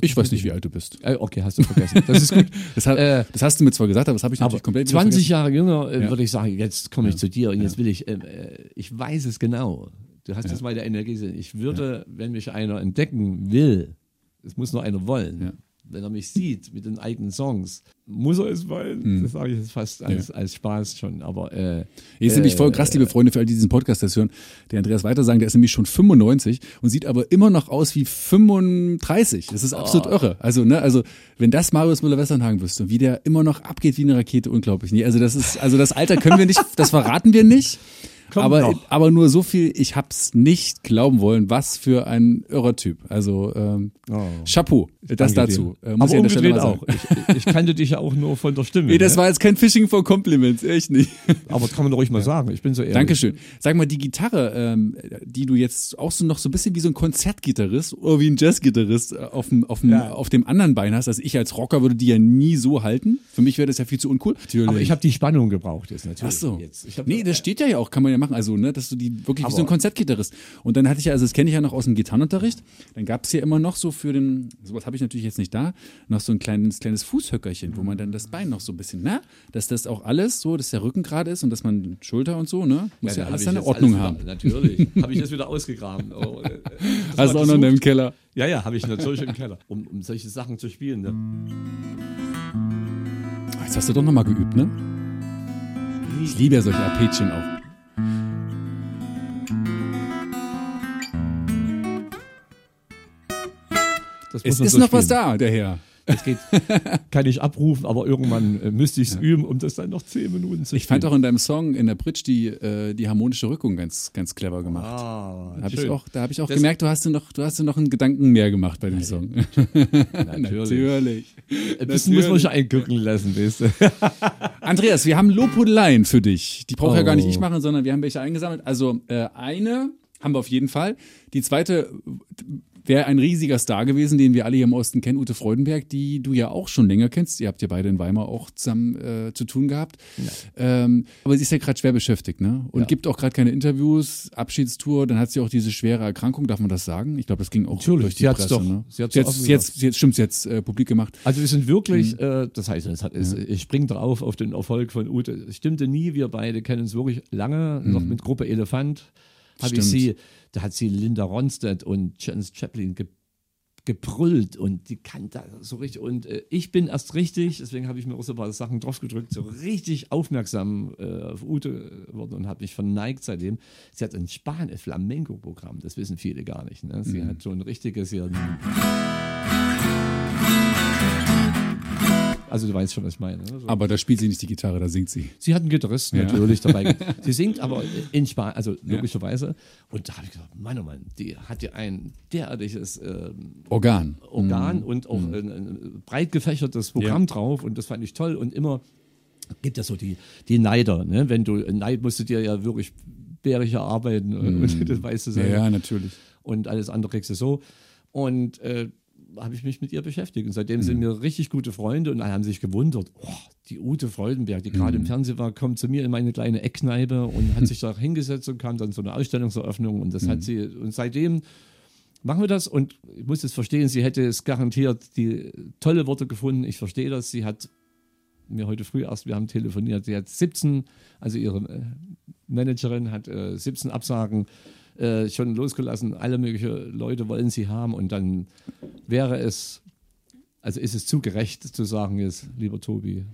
Ich weiß nicht, wie alt du bist. Äh, okay, hast du vergessen. Das ist gut. (laughs) Das, hat, Äh, das hast du mir zwar gesagt, aber das habe ich natürlich komplett wieder 20 vergessen. Jahre jünger Ja. würde ich sagen, jetzt komme ich zu dir und jetzt will ich, ich weiß es genau. Du hast jetzt mal der Energie gesehen. Ich würde, wenn mich einer entdecken will, es muss nur einer wollen. Ja. Wenn er mich sieht mit den eigenen Songs, muss er es wollen. Das sage ich jetzt fast als, als Spaß schon. Aber äh, Ist nämlich voll krass, liebe Freunde, für all die diesen Podcast das hören. Der Andreas Weiter sagen, der ist nämlich schon 95 und sieht aber immer noch aus wie 35. Das ist absolut Oh. irre. Also, ne, also, wenn das Marius Müller-Westernhagen wüsste, wie der immer noch abgeht wie eine Rakete, unglaublich. Nee, also das ist, also das Alter können wir nicht, das verraten wir nicht. Kommt aber, noch. aber nur so viel, ich hab's nicht glauben wollen, was für ein irrer Typ. Also ähm, Chapeau, das Oh. danke dazu. Äh, muss aber ich an der auch. Ich, ich kannte dich ja auch nur von der Stimme. Nee, das ne? war jetzt kein Phishing for Compliments, echt nicht. aber kann man doch ruhig mal sagen. Ich bin so ehrlich. Dankeschön. Sag mal, die Gitarre, ähm, die du jetzt auch so noch so ein bisschen wie so ein Konzertgitarrist oder wie ein Jazzgitarrist äh, auf dem, auf dem, Ja. auf dem anderen Bein hast. Also ich als Rocker würde die ja nie so halten. Für mich wäre das ja viel zu uncool. Natürlich. Aber ich habe die Spannung gebraucht jetzt natürlich. Ach so. Jetzt. Hab, nee, das steht ja ja auch, kann man ja machen. Also, ne, dass du die wirklich wie so ein Aber- Konzertgitarrist. Und dann hatte ich ja, also das kenne ich ja noch aus dem Gitarrenunterricht. Dann gab es ja immer noch so für den, sowas habe ich natürlich jetzt nicht da, noch so ein kleines, kleines Fußhöckerchen, wo man dann das Bein noch so ein bisschen, ne, dass das auch alles so, dass der Rücken gerade ist und dass man Schulter und so, ne, muss ja, hab alles seine Ordnung alles haben. Wieder, natürlich. (laughs) habe ich das wieder ausgegraben. Oh, äh, das (laughs) Hast du auch noch in deinem Keller. Ja, ja, habe ich natürlich im Keller, um, um solche Sachen zu spielen. Ne? Jetzt hast du doch nochmal geübt, ne? Ich liebe ja solche Arpeggien auch. Das Es ist so noch was spielen. da, der Herr. Das geht, (laughs) kann ich abrufen, aber irgendwann äh, müsste ich es üben, um das dann noch zehn Minuten zu Ich fand spielen. auch in deinem Song, in der Bridge, die, äh, die harmonische Rückung ganz, ganz clever gemacht. Ah, Da habe ich auch, da hab ich auch Das- gemerkt, du hast dir noch, du hast dir noch einen Gedanken mehr gemacht bei dem Song. (laughs) Natürlich. Ein bisschen muss man schon eingucken lassen, weißt du. (laughs) Andreas, wir haben Lobhudeleien für dich. Die braucht ja gar nicht Oh. ich machen, sondern wir haben welche eingesammelt. Also äh, eine haben wir auf jeden Fall. Die zweite wäre ein riesiger Star gewesen, den wir alle hier im Osten kennen, Ute Freudenberg, die du ja auch schon länger kennst. Ihr habt ja beide in Weimar auch zusammen äh, zu tun gehabt. Ähm, aber sie ist ja gerade schwer beschäftigt, ne? Und gibt auch gerade keine Interviews, Abschiedstour. Dann hat sie auch diese schwere Erkrankung, darf man das sagen? Ich glaube, das ging auch Natürlich, durch die sie hat's Presse. doch- ne? sie hat's jetzt, offen jetzt, jetzt, stimmt, jetzt äh, publik gemacht. Also wir sind wirklich, Mhm. äh, das heißt, es hat, es, ich spring drauf auf den Erfolg von Ute. Es stimmte nie, wir beide kennen uns wirklich lange, noch mit Gruppe Elefant. Habe ich sie, da hat sie Linda Ronstadt und Janis Chaplin ge, gebrüllt und die kannte so richtig. Und äh, ich bin erst richtig, deswegen habe ich mir auch so ein paar Sachen drauf gedrückt, so richtig aufmerksam äh, auf Ute geworden und habe mich verneigt seitdem. Sie hat ein Spanisch Flamenco-Programm, das wissen viele gar nicht. Ne? Sie Mhm. hat so ein richtiges hier. Also du weißt schon, was ich meine. Ne? So. Aber da spielt sie nicht die Gitarre, da singt sie. Sie hat einen Gitarristen Ja. natürlich dabei. (laughs) Sie singt aber in Spanien, also logischerweise. Und da habe ich gesagt, Mann, oh Mann, die hat ja ein derartiges ähm, Organ. Organ und auch ein, ein breit gefächertes Programm Ja. drauf und das fand ich toll. Und immer gibt ja so die, die Neider, ne? Wenn du Neid musst du dir ja wirklich bärig erarbeiten und (laughs) das weißt du Ja, selber ja, natürlich. und alles andere kriegst du so. Und äh, habe ich mich mit ihr beschäftigt. Und seitdem sind wir richtig gute Freunde und alle haben sich gewundert, oh, die Ute Freudenberg, die gerade im Fernsehen war, kommt zu mir in meine kleine Eckkneipe und hat (laughs) sich da hingesetzt und kam dann so eine Ausstellungseröffnung und das hat sie, und seitdem machen wir das und ich muss es verstehen, sie hätte es garantiert die tolle Worte gefunden. Ich verstehe das. Sie hat mir heute früh erst, wir haben telefoniert, sie hat 17, also ihre äh, Managerin hat äh, 17 Absagen äh, schon losgelassen. Alle möglichen Leute wollen sie haben und dann wäre es, also ist es zu gerecht zu sagen jetzt, lieber Tobi.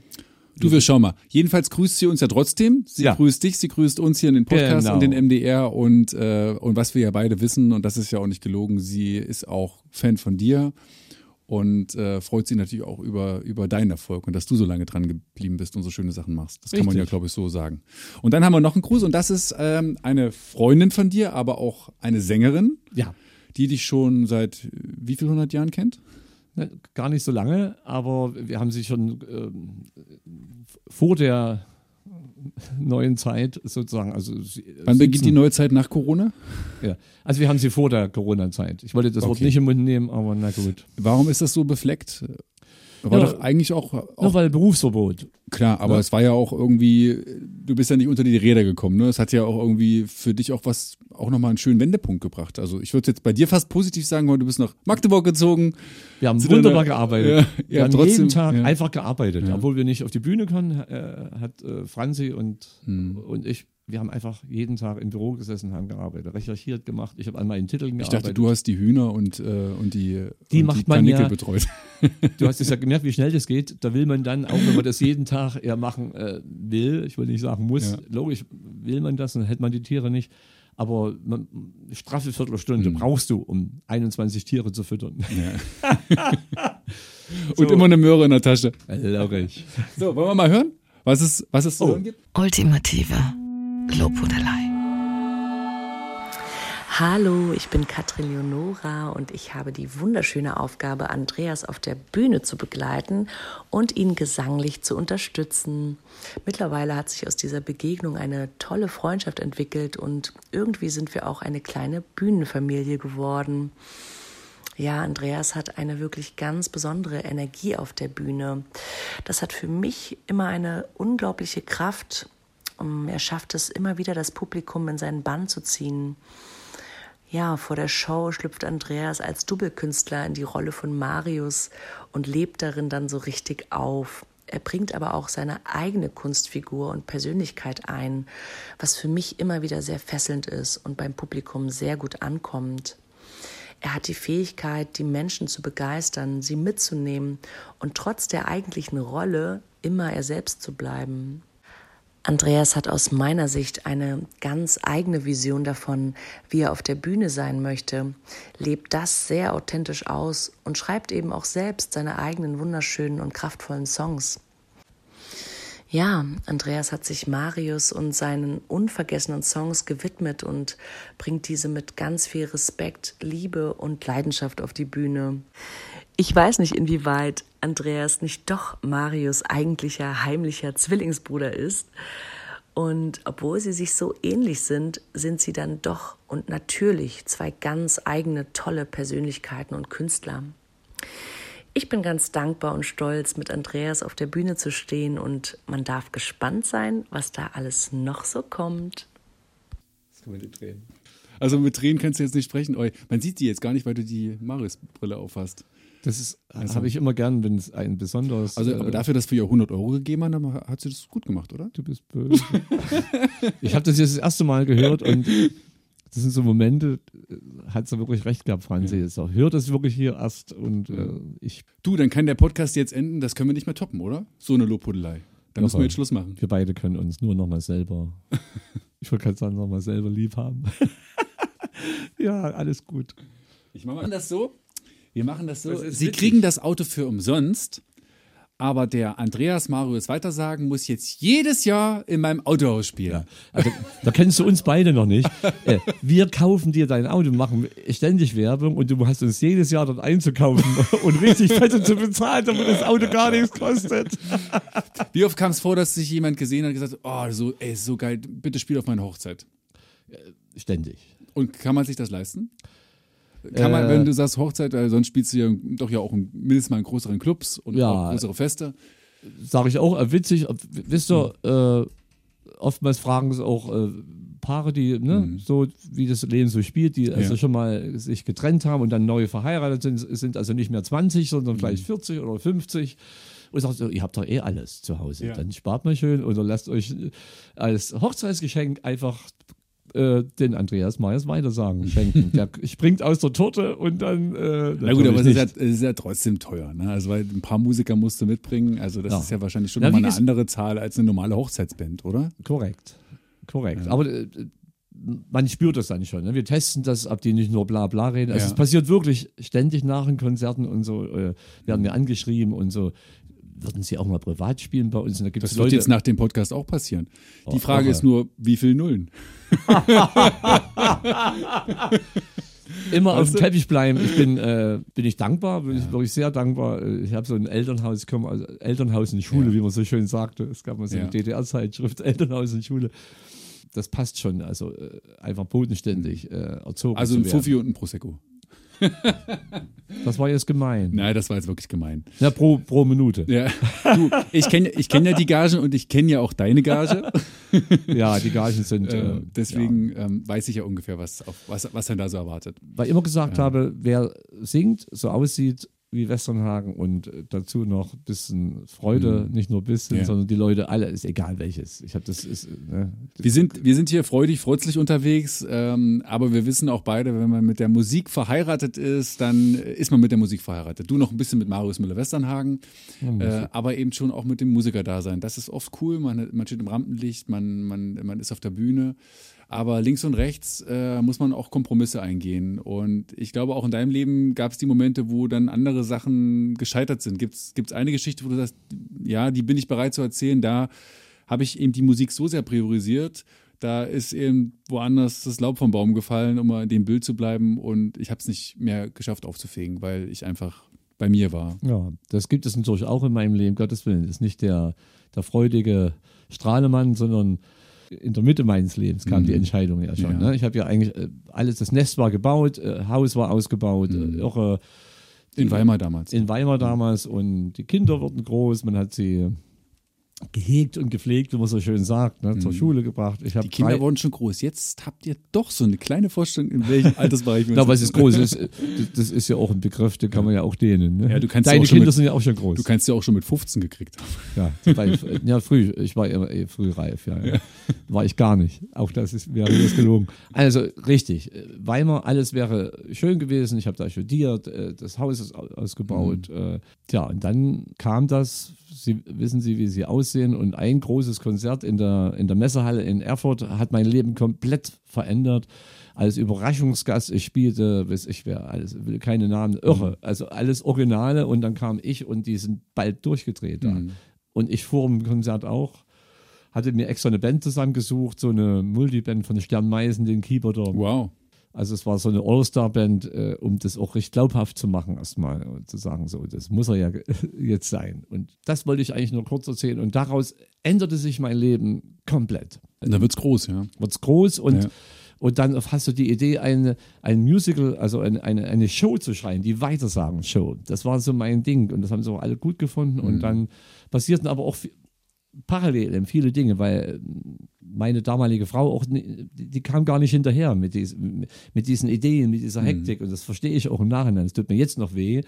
Du, wir schauen mal. Jedenfalls grüßt sie uns ja trotzdem. Sie Ja. grüßt dich, sie grüßt uns hier in den Podcast Genau. und den MDR und, äh, und was wir ja beide wissen, und das ist ja auch nicht gelogen, sie ist auch Fan von dir. Und äh, freut sich natürlich auch über, über deinen Erfolg und dass du so lange dran geblieben bist und so schöne Sachen machst. Das kann man ja, Richtig. glaube ich, so sagen. Und dann haben wir noch einen Gruß und das ist ähm, eine Freundin von dir, aber auch eine Sängerin, Ja. die dich schon seit äh, wie viel hundert Jahren kennt? Ne, Gar nicht so lange, aber wir haben sie schon ähm, vor der neuen Zeit sozusagen, also sie- Wann beginnt die neue Zeit nach Corona? Ja. Also wir haben sie vor der Corona-Zeit. Ich wollte das Wort Okay. nicht im Mund nehmen, aber na gut. Warum ist das so befleckt? War Ja. doch eigentlich auch, auch Nur weil Berufsverbot. Klar, aber Ja. es war ja auch irgendwie, du bist ja nicht unter die Räder gekommen, ne? Es hat ja auch irgendwie für dich auch was, auch nochmal einen schönen Wendepunkt gebracht. Also ich würde jetzt bei dir fast positiv sagen, weil du bist nach Magdeburg gezogen. Wir haben wunderbar gearbeitet. Ja, wir haben trotzdem, jeden Tag einfach gearbeitet. Obwohl wir nicht auf die Bühne können, äh, hat äh, Franzi und, Hm. und ich, wir haben einfach jeden Tag im Büro gesessen, haben gearbeitet, recherchiert gemacht. Ich habe an meinen Titeln Ich gearbeitet. dachte, du hast die Hühner und, äh, und die, Die und macht man Karnickel ja- betreut. (laughs) Du hast es ja gemerkt, wie schnell das geht. Da will man dann, auch wenn man das jeden Tag eher machen äh, will, ich will nicht sagen muss, Ja. logisch will man das, dann hätte man die Tiere nicht. Aber man, eine straffe Viertelstunde Mhm. brauchst du, um 21 Tiere zu füttern. (laughs) Und immer eine Möhre in der Tasche. Logisch. So, wollen wir mal hören, was es, was es zu Oh. hören gibt? Ultimative Lobhudelei. Hallo, ich bin Katrin Leonora und ich habe die wunderschöne Aufgabe, Andreas auf der Bühne zu begleiten und ihn gesanglich zu unterstützen. Mittlerweile hat sich aus dieser Begegnung eine tolle Freundschaft entwickelt und irgendwie sind wir auch eine kleine Bühnenfamilie geworden. Ja, Andreas hat eine wirklich ganz besondere Energie auf der Bühne. Das hat für mich immer eine unglaubliche Kraft. Er schafft es immer wieder, das Publikum in seinen Bann zu ziehen. Ja, vor der Show schlüpft Andreas als Doublekünstler in die Rolle von Marius und lebt darin dann so richtig auf. Er bringt aber auch seine eigene Kunstfigur und Persönlichkeit ein, was für mich immer wieder sehr fesselnd ist und beim Publikum sehr gut ankommt. Er hat die Fähigkeit, die Menschen zu begeistern, sie mitzunehmen und trotz der eigentlichen Rolle immer er selbst zu bleiben. Andreas hat aus meiner Sicht eine ganz eigene Vision davon, wie er auf der Bühne sein möchte, lebt das sehr authentisch aus und schreibt eben auch selbst seine eigenen wunderschönen und kraftvollen Songs. Ja, Andreas hat sich Marius und seinen unvergessenen Songs gewidmet und bringt diese mit ganz viel Respekt, Liebe und Leidenschaft auf die Bühne. Ich weiß nicht, inwieweit Andreas nicht doch Marius eigentlicher heimlicher Zwillingsbruder ist. Und obwohl sie sich so ähnlich sind, sind sie dann doch und natürlich zwei ganz eigene tolle Persönlichkeiten und Künstler. Ich bin ganz dankbar und stolz, mit Andreas auf der Bühne zu stehen und man darf gespannt sein, was da alles noch so kommt. Also mit Tränen kannst du jetzt nicht sprechen. Man sieht die jetzt gar nicht, weil du die Marius-Brille aufhast. Das ist, habe ich immer gern, wenn es ein besonderes. Also, aber äh, dafür, dass wir ihr 100 Euro gegeben haben, dann hat sie das gut gemacht, oder? Du bist böse. (laughs) ich habe das jetzt das erste Mal gehört und das sind so Momente, äh, hat sie wirklich recht gehabt, Franzi. Jetzt auch hört es wirklich hier erst und äh, ich, Du, dann kann der Podcast jetzt enden, das können wir nicht mehr toppen, oder? So eine Lobhudelei. Da müssen wir jetzt Schluss machen. wir beide können uns nur nochmal selber, (laughs) ich wollte gerade sagen, nochmal selber lieb haben. (laughs) ja, alles gut. Ich mache das so. Wir machen das so. Das Sie witzig. kriegen das Auto für umsonst, aber der Andreas Marius Weitersagen muss jetzt jedes Jahr in meinem Autohaus spielen. Also, da kennst du uns beide noch nicht. (laughs) Äh, wir kaufen dir dein Auto, machen ständig Werbung und du hast uns jedes Jahr dort einzukaufen (laughs) und richtig fette zu bezahlen, damit das Auto gar nichts kostet. Wie oft kam es vor, dass sich jemand gesehen hat und gesagt hat, oh, so, ey, so geil, bitte spiel auf meine Hochzeit. Ständig. Und kann man sich das leisten? Kann man, Äh, wenn du sagst Hochzeit, weil sonst spielst du ja doch ja auch in, mindestens mal in größeren Clubs und Ja. größere Feste. Sage ich auch, äh, witzig, äh, wisst ihr, äh, oftmals fragen es auch äh, Paare, die, ne, so wie das Leben so spielt, die also Ja. schon mal sich getrennt haben und dann neu verheiratet sind, sind also nicht mehr 20, sondern vielleicht 40 oder 50. Und sagt ihr habt doch eh alles zu Hause. Ja. Dann spart mal schön oder lasst euch äh, als Hochzeitsgeschenk einfach äh, den Andreas Meyers weitersagen, schenken. Der (laughs) springt aus der Torte und dann. Äh, Na gut, aber es ist, ja, ist ja trotzdem teuer, ne? Also weil ein paar Musiker musst du mitbringen. Also das Ja. ist ja wahrscheinlich schon Ja, wie eine andere Zahl als eine normale Hochzeitsband, oder? Korrekt. Korrekt. Aber äh, man spürt das dann schon. Ne? Wir testen das, ob die nicht nur bla bla reden. Also Ja. es passiert wirklich ständig nach den Konzerten und so, äh, werden wir angeschrieben und so. Würden sie auch mal privat spielen bei uns? Und da gibt Das es wird Leute, jetzt nach dem Podcast auch passieren. Die Oh, Frage irre. ist nur, wie viel Nullen? immer auf Weißt dem du? Teppich bleiben. Ich bin, äh, (laughs) bin ich dankbar, bin ich wirklich sehr dankbar. Ich habe so ein Elternhaus, ich komme aus Elternhaus in Schule, Ja. wie man so schön sagte. Es gab mal so eine Ja. DDR-Zeitschrift, (laughs) Elternhaus in Schule. Das passt schon, also äh, einfach bodenständig äh, erzogen Also ein. Fuffi und ein Prosecco. (laughs) Das war jetzt gemein. Nein, das war jetzt wirklich gemein. Ja, pro, pro Minute. Ja. Du, ich kenne ich kenn ja die Gagen und ich kenne ja auch deine Gage. (laughs) Ja, die Gagen sind. Äh, Äh, deswegen ähm, weiß ich ja ungefähr, was, auf, was, was dann da so erwartet. weil ich immer gesagt habe, wer singt, so aussieht wie Westernhagen und äh, dazu noch ein bisschen Freude, nicht nur ein bisschen, Mhm. Ja. sondern die Leute alle, ist egal welches. Ich habe das ist, äh, ne, Wir sind, wir sind hier freudig, freundlich unterwegs, ähm, aber wir wissen auch beide, wenn man mit der Musik verheiratet ist, dann ist man mit der Musik verheiratet. Du noch ein bisschen mit Marius Müller-Westernhagen, äh, aber eben schon auch mit dem Musikerdasein. Das ist oft cool, man, man steht im Rampenlicht, man, man, man ist auf der Bühne. Aber links und rechts äh, muss man auch Kompromisse eingehen. Und ich glaube, auch in deinem Leben gab es die Momente, wo dann andere Sachen gescheitert sind. Gibt es eine Geschichte, wo du sagst, ja, die bin ich bereit zu erzählen, da habe ich eben die Musik so sehr priorisiert, da ist eben woanders das Laub vom Baum gefallen, um mal in dem Bild zu bleiben und ich habe es nicht mehr geschafft aufzufegen, weil ich einfach bei mir war. Ja, das gibt es natürlich auch in meinem Leben, Gottes Willen. Ist nicht der, der freudige Strahlemann, sondern in der Mitte meines Lebens kam die Entscheidung ja schon. Mhm. Ja. Ne? Ich habe ja eigentlich äh, alles, das Nest war gebaut, äh, Haus war ausgebaut, Mhm. äh, irre In Weimar damals. in Weimar damals und die Kinder wurden groß, man hat sie gehegt und gepflegt, wie man so schön sagt, ne? zur Schule gebracht. Ich habe Mhm. die Kinder drei, wurden schon groß. Jetzt habt ihr doch so eine kleine Vorstellung, in welchem (laughs) Altersbereich wir uns was ist groß? Das, das- das ist ja auch ein Begriff, den kann man ja auch dehnen. Ne? Ja, du kannst ja Deine Kinder mit- sind ja auch schon groß. Du kannst ja auch schon mit 15 gekriegt haben. Ja, weil, (laughs) ja früh. Ich war immer eh früh reif. Ja, ja. War ich gar nicht. Auch das ist, wäre jetzt gelogen. Also richtig. Weimar, alles wäre schön gewesen. Ich habe da studiert. äh, Das Haus ist au- ausgebaut. äh, Tja, und dann kam das. Sie wissen Sie, wie Sie aussehen. Und ein großes Konzert in der, in der Messehalle in Erfurt hat mein Leben komplett verändert. Als Überraschungsgast, ich spielte, weiß ich wer, alles, will keine Namen, irre. Also alles Originale und dann kam ich und die sind bald durchgedreht da. Und ich vor dem Konzert auch. Hatte mir extra eine Band zusammengesucht, so eine Multiband von Stern Meisen, den Keyboarder. Wow. Also es war so eine All-Star-Band, äh, um das auch recht glaubhaft zu machen erstmal und zu sagen, so, das muss er ja (laughs) jetzt sein. Und das wollte ich eigentlich nur kurz erzählen. Und daraus änderte sich mein Leben komplett. Und da wird's groß, ja. Wird's groß und Ja. Und dann hast du die Idee, eine, ein Musical, also eine, eine, eine Show zu schreiben, die Weitersagen-Show. Das war so mein Ding und das haben sie auch alle gut gefunden. Und dann passierten aber auch parallel viele Dinge, weil meine damalige Frau auch, die, kam gar nicht hinterher mit, dies, mit diesen Ideen, mit dieser Hektik. Und das verstehe ich auch im Nachhinein. Es tut mir jetzt noch weh.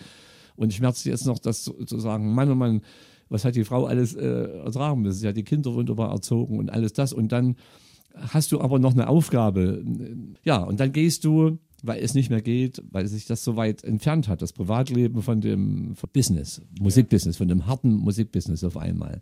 Und ich schmerzt jetzt noch, das zu, zu sagen, Mann, oh Mann, was hat die Frau alles äh, ertragen müssen? Sie hat die Kinder wunderbar erzogen und alles das. Und dann hast du aber noch eine Aufgabe. Ja, und dann gehst du, weil es nicht mehr geht, weil sich das so weit entfernt hat, das Privatleben von dem von Business, Musikbusiness, von dem harten Musikbusiness auf einmal.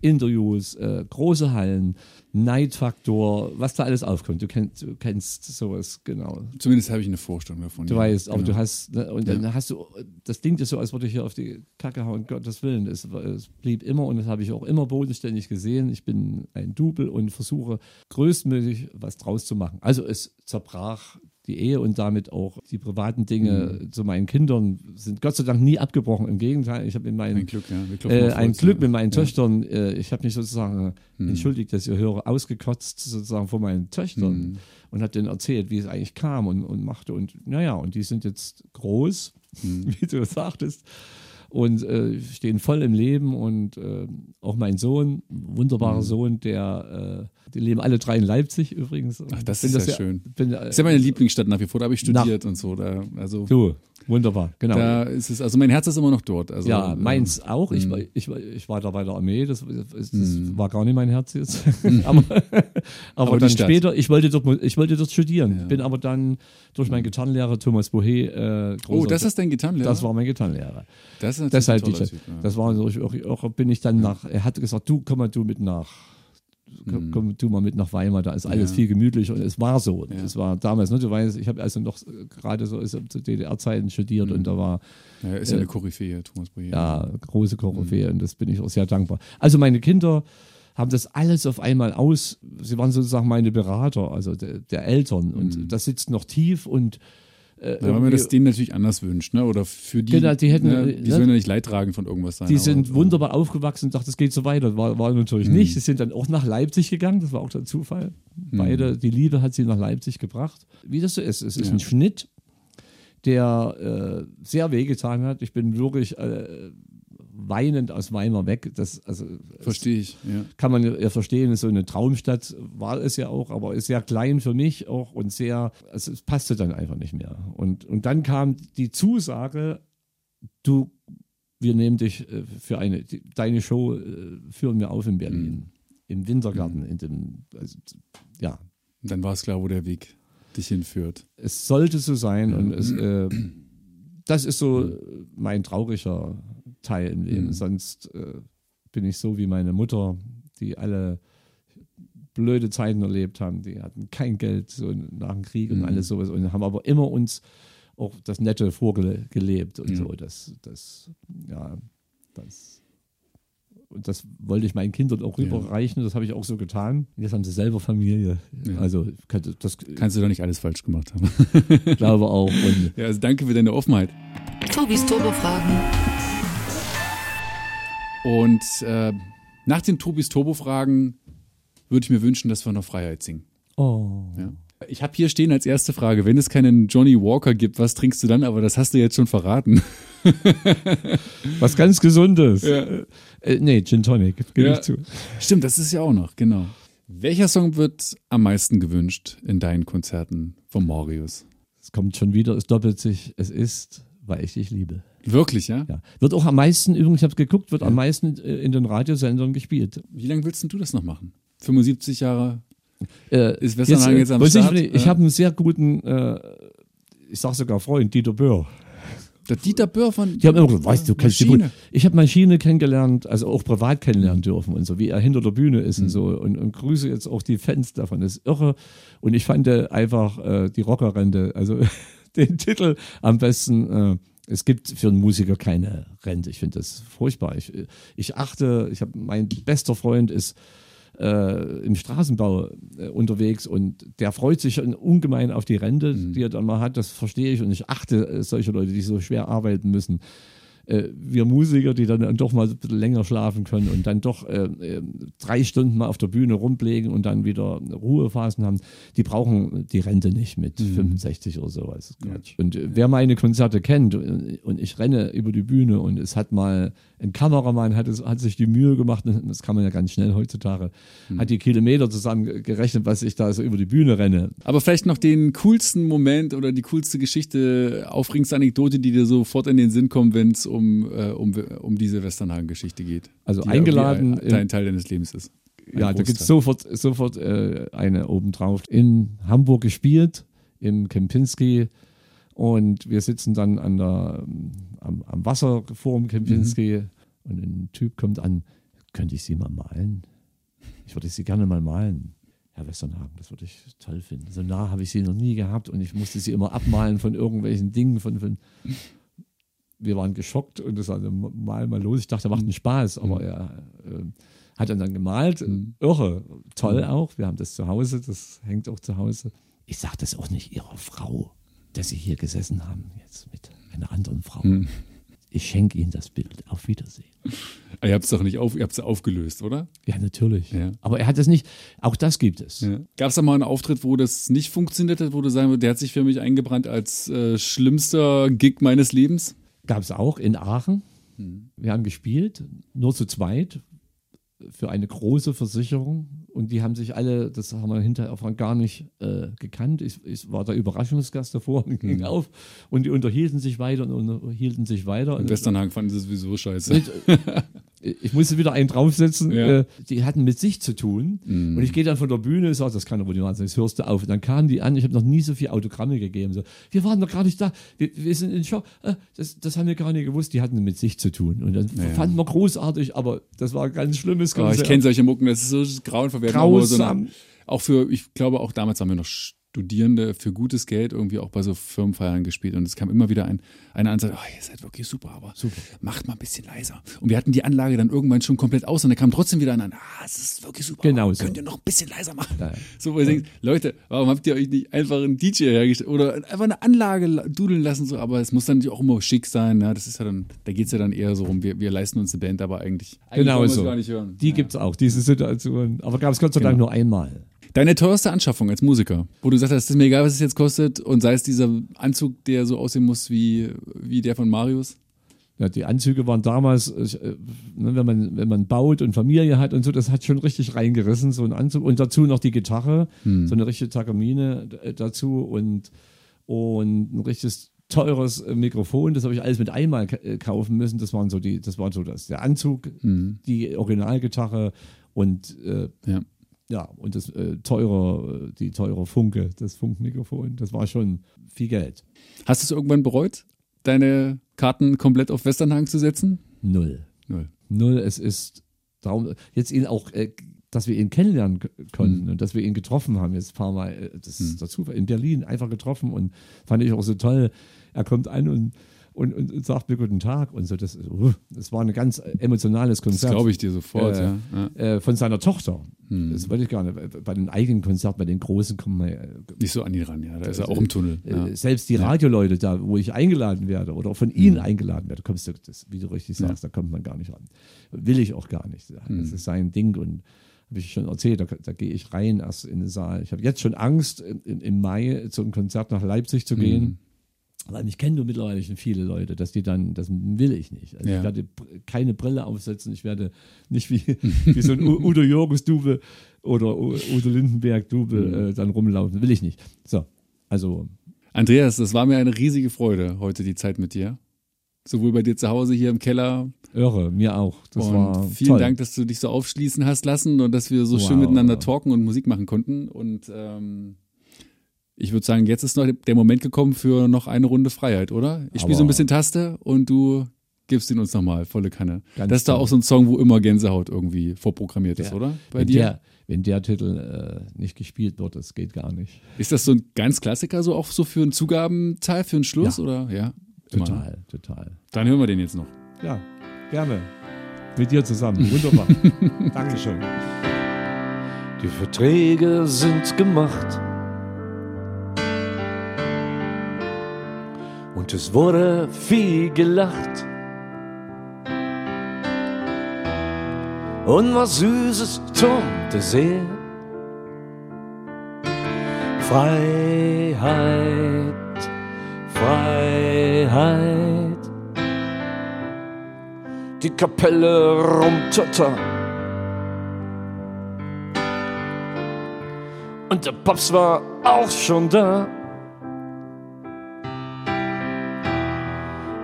Interviews, äh, große Hallen, Neidfaktor, was da alles aufkommt. Du kennst, du kennst sowas, genau. Zumindest habe ich eine Vorstellung davon. Du ja. weißt, aber Genau. du hast, ne, und dann hast du, das klingt ja so, als würde ich hier auf die Kacke hauen, Gottes Willen. Es, es blieb immer und das habe ich auch immer bodenständig gesehen. Ich bin ein Double und versuche größtmöglich was draus zu machen. Also es zerbrach die Ehe und damit auch die privaten Dinge Mhm. zu meinen Kindern sind Gott sei Dank nie abgebrochen. Im Gegenteil, ich habe in meinen Ein Glück, ja. Äh, ein Glück mit meinen Ja. Töchtern. Äh, ich habe mich sozusagen, entschuldigt, dass ihr höre, ausgekotzt sozusagen vor meinen Töchtern Hm. und habe denen erzählt, wie es eigentlich kam und, und machte. Und naja, und die sind jetzt groß, Hm. (laughs) wie du sagtest, und äh, stehen voll im Leben. Und äh, auch mein Sohn, wunderbarer Hm. Sohn, der, äh, die leben alle drei in Leipzig übrigens. Ach, das Bin ist ja schön. Bin, äh, Das ist ja meine Lieblingsstadt nach wie vor, da habe ich studiert und so. Da, also Du, wunderbar, genau. da ist es, also mein Herz ist immer noch dort. Also, Ja, ähm, meins auch. Ich, war, ich, war- ich war da bei der Armee, das, das, das Mm. war gar nicht mein Herz jetzt. (laughs) aber aber, Aber die dann Stadt. später, ich wollte dort, ich wollte dort studieren. Ja. Bin aber dann durch meinen Gitarrenlehrer Thomas Bohe, äh, Oh, das ist dein Gitarrenlehrer? das war mein Gitarrenlehrer. das ist natürlich Deshalb ein die, toller Typ, ja. das war natürlich auch, auch, bin ich dann nach, er hat gesagt, du komm mal du mit nach komm, komm du mal mit nach Weimar, da ist alles Ja. viel gemütlicher und es war so. Ja. Es war damals, ne, du weißt, ich habe also noch äh, gerade so zu DDR-Zeiten studiert und da war Ja, ist ja eine Koryphäe, Thomas Boyer. ja große Koryphäe und das bin ich auch sehr dankbar. Also meine Kinder haben das alles auf einmal aus, sie waren sozusagen meine Berater, also der, der Eltern und das sitzt noch tief und äh, Ja, weil man das denen natürlich anders wünscht, ne? Oder für die, Genau, die hätten, ne? die ne? sollen ja nicht leidtragend von irgendwas sein. Die aber- sind wunderbar aufgewachsen und dachten, es geht so weiter. War, war natürlich Mhm. nicht. Sie sind dann auch nach Leipzig gegangen, das war auch der Zufall. Beide, die Liebe hat sie nach Leipzig gebracht. Wie das so ist, es ist Ja. ein Schnitt, der äh, sehr wehgetan hat. Ich bin wirklich äh, weinend aus Weimar weg. Das, also, Verstehe ich, ja. kann man ja verstehen, so eine Traumstadt war es ja auch, aber ist sehr klein für mich auch und sehr, also es passte dann einfach nicht mehr. Und, und dann kam die Zusage, du, wir nehmen dich äh, für eine, deine Show äh, führen wir auf in Berlin, im Wintergarten, in dem, also, ja, Und dann war es klar, wo der Weg dich hinführt. es sollte so sein und es, äh, das ist so mein trauriger Teil im Leben. Sonst äh, bin ich so wie meine Mutter, die alle blöde Zeiten erlebt haben. Die hatten kein Geld so nach dem Krieg und alles sowas und haben aber immer uns auch das Nette vorgelebt und so. Das, das, ja, das. Und das wollte ich meinen Kindern auch rüberreichen. Das habe ich auch so getan. Jetzt haben sie selber Familie. Ja. Also das Kannst du doch nicht alles falsch gemacht haben. (laughs) glaube auch. Und ja, also danke für deine Offenheit. Tobis Turbo-Fragen. Und äh, nach den Tobis Turbo-Fragen würde ich mir wünschen, dass wir noch Freiheit singen. oh. Ja. Ich habe hier stehen als erste Frage, wenn es keinen Johnny Walker gibt, was trinkst du dann? Aber das hast du jetzt schon verraten. (laughs) Was ganz Gesundes. Ja. Äh, nee, Gin Tonic, gebe Ja. ich zu. Stimmt, das ist ja auch noch, genau. Welcher Song wird am meisten gewünscht in deinen Konzerten von Marius? Es kommt schon wieder, es doppelt sich. Es ist, weil ich dich liebe. Wirklich, ja? Ja. Wird auch am meisten, übrigens, ich habe geguckt, wird am meisten äh, in den Radiosendern gespielt. Wie lange willst denn du das noch machen? 75 Jahre? Äh, Ist Westernhagen jetzt am weiß Start? Ich, ich Ja. habe einen sehr guten, äh, ich sag sogar Freund, Dieter Böhr. Der Dieter Böhr von. Die haben immer gesagt, weißt du, kennst du gut. Ich habe Maschine kennengelernt, also auch privat kennenlernen dürfen und so, wie er hinter der Bühne ist Mhm. und so. Und, und grüße jetzt auch die Fans davon. Das ist irre. Und ich fand äh, einfach äh, die Rockerrente, also (laughs) den Titel am besten. Äh, es gibt für einen Musiker keine Rente. Ich finde das furchtbar. Ich, ich achte, ich habe mein bester Freund ist äh, im Straßenbau äh, unterwegs und der freut sich ungemein auf die Rente, die er dann mal hat. Das verstehe ich und ich achte äh, solche Leute, die so schwer arbeiten müssen. Äh, wir Musiker, die dann doch mal ein bisschen länger schlafen können und dann doch äh, äh, drei Stunden mal auf der Bühne rumlegen und dann wieder Ruhephasen haben, die brauchen die Rente nicht mit 65 oder sowas. Quatsch. Und äh, wer meine Konzerte kennt und, und ich renne über die Bühne und es hat mal ein Kameramann hat, es, hat sich die Mühe gemacht, (laughs) das kann man ja ganz schnell heutzutage, hat die Kilometer zusammengerechnet, was ich da so über die Bühne renne. Aber vielleicht noch den coolsten Moment oder die coolste Geschichte, aufregendste Anekdote, die dir sofort in den Sinn kommt, wenn es um, äh, um, um diese Westernhagen-Geschichte geht. Also die eingeladen irgendwie im- Ein, Teil deines Lebens ist. Ein Ja, da gibt es sofort, sofort äh, eine obendrauf. In Hamburg gespielt, im Kempinski. Und wir sitzen dann an der, am, am Wasser vor dem Kempinski. Und ein Typ kommt an, könnte ich Sie mal malen? Ich würde Sie gerne mal malen. Herr Westernhagen, das würde ich toll finden. So nah habe ich Sie noch nie gehabt und ich musste Sie immer abmalen von irgendwelchen Dingen. Von, von wir waren geschockt und das sagte, mal mal los. Ich dachte, er macht einen Spaß, aber er äh, hat dann, dann gemalt. Irre, toll auch. Wir haben das zu Hause, das hängt auch zu Hause. Ich sage das auch nicht Ihrer Frau, dass Sie hier gesessen haben, jetzt mit einer anderen Frau. Ich schenke Ihnen das Bild. Auf Wiedersehen. Ah, Ihr habt es doch nicht auf, ihr habt's aufgelöst, oder? Ja, natürlich. Ja. Aber er hat es nicht, auch das gibt es. Ja. Gab es da mal einen Auftritt, wo das nicht funktioniert hat, wo du sagen würdest, der hat sich für mich eingebrannt als äh, schlimmster Gig meines Lebens? Gab es auch in Aachen. Wir haben gespielt, nur zu zweit, für eine große Versicherung. Und die haben sich alle, das haben wir hinterher auch gar nicht äh, gekannt. Ich, ich war der Überraschungsgast davor und ging auf. Und die unterhielten sich weiter und unterhielten sich weiter. In Westernhagen fanden sie sowieso scheiße. (laughs) Ich musste wieder einen draufsetzen. Ja. Äh, die hatten mit sich zu tun. Und ich gehe dann von der Bühne, sage, das kann doch wohl nicht wahr sein, das hörst du auf. Und dann kamen die an, ich habe noch nie so viele Autogramme gegeben. So, wir waren doch gar nicht da, wir, wir sind in Show. Äh, das, das haben wir gar nicht gewusst, die hatten mit sich zu tun. Und dann fanden wir großartig, aber das war ein ganz schlimmes Oh, ich Konzert. kenne solche Mucken, das ist so grauenverwertend. aber So Grausam. eine, auch für, ich glaube, auch damals haben wir noch Studierende für gutes Geld irgendwie auch bei so Firmenfeiern gespielt. Und es kam immer wieder ein, einer an und sagte, oh, ihr seid wirklich super, aber macht mal ein bisschen leiser. Und wir hatten die Anlage dann irgendwann schon komplett aus und dann kam trotzdem wieder einer an, ah, es ist wirklich super, Genau so. könnt ihr noch ein bisschen leiser machen. Ja. So, wo ihr denkt, Leute, warum habt ihr euch nicht einfach einen DJ hergestellt oder einfach eine Anlage la- dudeln lassen, so, aber es muss dann natürlich auch immer schick sein, ja, das ist ja dann, da geht's ja dann eher so rum, wir, wir leisten uns eine Band, aber eigentlich, eigentlich Genau so. es gar nicht hören. Die Ja. gibt's auch, diese Situation. Aber gab es Gott sei Genau. Dank nur einmal. Deine teuerste Anschaffung als Musiker, wo du sagst, es ist mir egal, was es jetzt kostet, und sei es dieser Anzug, der so aussehen muss wie, wie der von Marius. Ja, die Anzüge waren damals, äh, ne, wenn, man, wenn man baut und Familie hat und so, das hat schon richtig reingerissen, so ein Anzug. Und dazu noch die Gitarre, Hm. so eine richtige Takamine äh, dazu und, und ein richtiges teures äh, Mikrofon. Das habe ich alles mit einmal ka- kaufen müssen. Das waren so die, das war so das, der Anzug, die Originalgitarre und äh, Ja. Ja, und das äh, teure, äh, die teure Funke, das Funkmikrofon, das war schon viel Geld. Hast du es irgendwann bereut, deine Karten komplett auf Westernhagen zu setzen? Null. Null. Null, es ist darum, jetzt ihn auch, äh, dass wir ihn kennenlernen konnten und dass wir ihn getroffen haben, jetzt ein paar Mal, das ist der Zufall, in Berlin einfach getroffen und fand ich auch so toll. Er kommt an und, und, und, und sagt mir guten Tag und so, das, das war ein ganz emotionales Das Konzert. glaube ich dir sofort, Äh, ja. ja. Äh, von seiner Tochter. Das wollte ich gar nicht. Bei den eigenen Konzerten, bei den großen kommen wir äh, Nicht so an ihn ran, ja. Da ist er auch im Tunnel. Ja. äh, selbst die Radioleute da, wo ich eingeladen werde oder von ihnen eingeladen werde, kommst du, das, wie du richtig sagst, da kommt man gar nicht ran. Will ich auch gar nicht. Das ist sein Ding und habe ich schon erzählt, da, da gehe ich rein erst in den Saal. Ich habe jetzt schon Angst, in, im Mai zu einem Konzert nach Leipzig zu gehen. Weil mich kennen nur mittlerweile schon viele Leute, dass die dann, das will ich nicht. Also Ja. Ich werde keine Brille aufsetzen, ich werde nicht wie, (laughs) wie so ein Udo Jürgens Dube oder Udo Lindenberg Dube Mhm. äh, dann rumlaufen, will ich nicht. So, also Andreas, das war mir eine riesige Freude, heute die Zeit mit dir. Sowohl bei dir zu Hause hier im Keller. irre, mir auch. Das und war vielen toll. Dank, dass du dich so aufschließen hast lassen und dass wir so schön Wow. miteinander talken und Musik machen konnten. Und ähm, ich würde sagen, jetzt ist noch der Moment gekommen für noch eine Runde Freiheit, oder? Ich spiele so ein bisschen Taste und du gibst ihn uns nochmal, volle Kanne. Ganz das ist da auch so ein Song, wo immer Gänsehaut irgendwie vorprogrammiert ist, Ja. oder? Bei wenn dir? Der, wenn der Titel äh, nicht gespielt wird, das geht gar nicht. Ist das so ein ganz Klassiker, so auch so für einen Zugabenteil, für einen Schluss, Ja. oder? Ja. Immer. Total, total. Dann hören wir den jetzt noch. Ja, gerne. Mit dir zusammen. Wunderbar. (laughs) Dankeschön. Die Verträge sind gemacht. Und es wurde viel gelacht. Und was Süßes zum Dessert. Freiheit, Freiheit. Die Kapelle rumtotter. Und der Pops war auch schon da.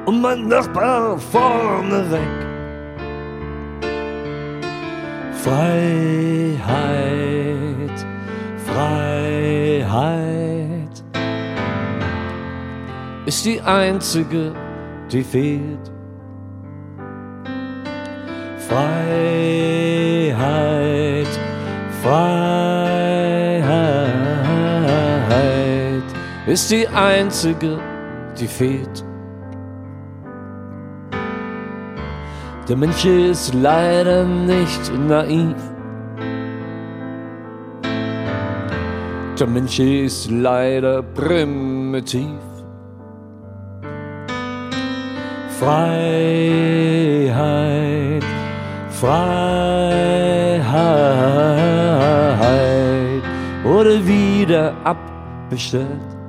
Und mein Nachbar vorne weg. Freiheit, Freiheit ist die einzige, die fehlt. Freiheit, Freiheit ist die einzige, die fehlt. Der Mensch ist leider nicht naiv. Der Mensch ist leider primitiv. Freiheit, Freiheit wurde wieder abbestellt.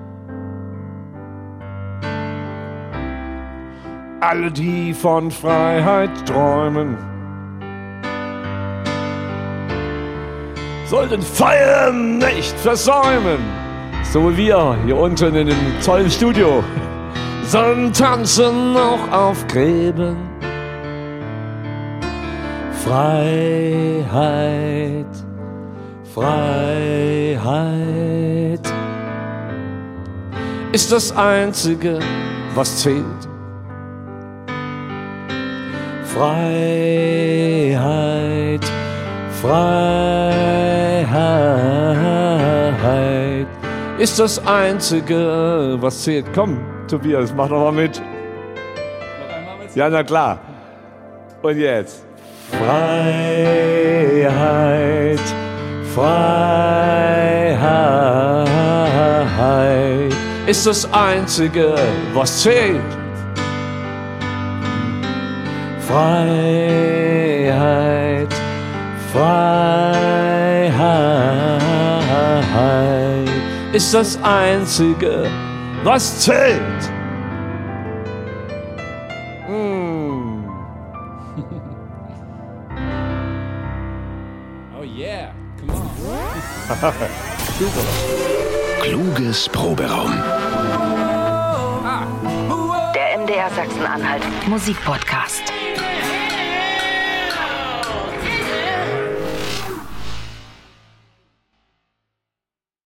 Alle, die von Freiheit träumen, sollten Feiern nicht versäumen. So wie wir hier unten in dem tollen Studio, (laughs) sondern tanzen auch auf Gräben. Freiheit, Freiheit ist das Einzige, was zählt. Freiheit, Freiheit ist das Einzige, was zählt. Komm, Tobias, mach doch mal mit. Ja, na klar. Und jetzt. Freiheit, Freiheit ist das Einzige, was zählt. Freiheit, Freiheit ist das Einzige, was zählt. Mm. (laughs) Oh yeah, come on. (laughs) Kluges Proberaum. Der MDR Sachsen-Anhalt Musikpodcast.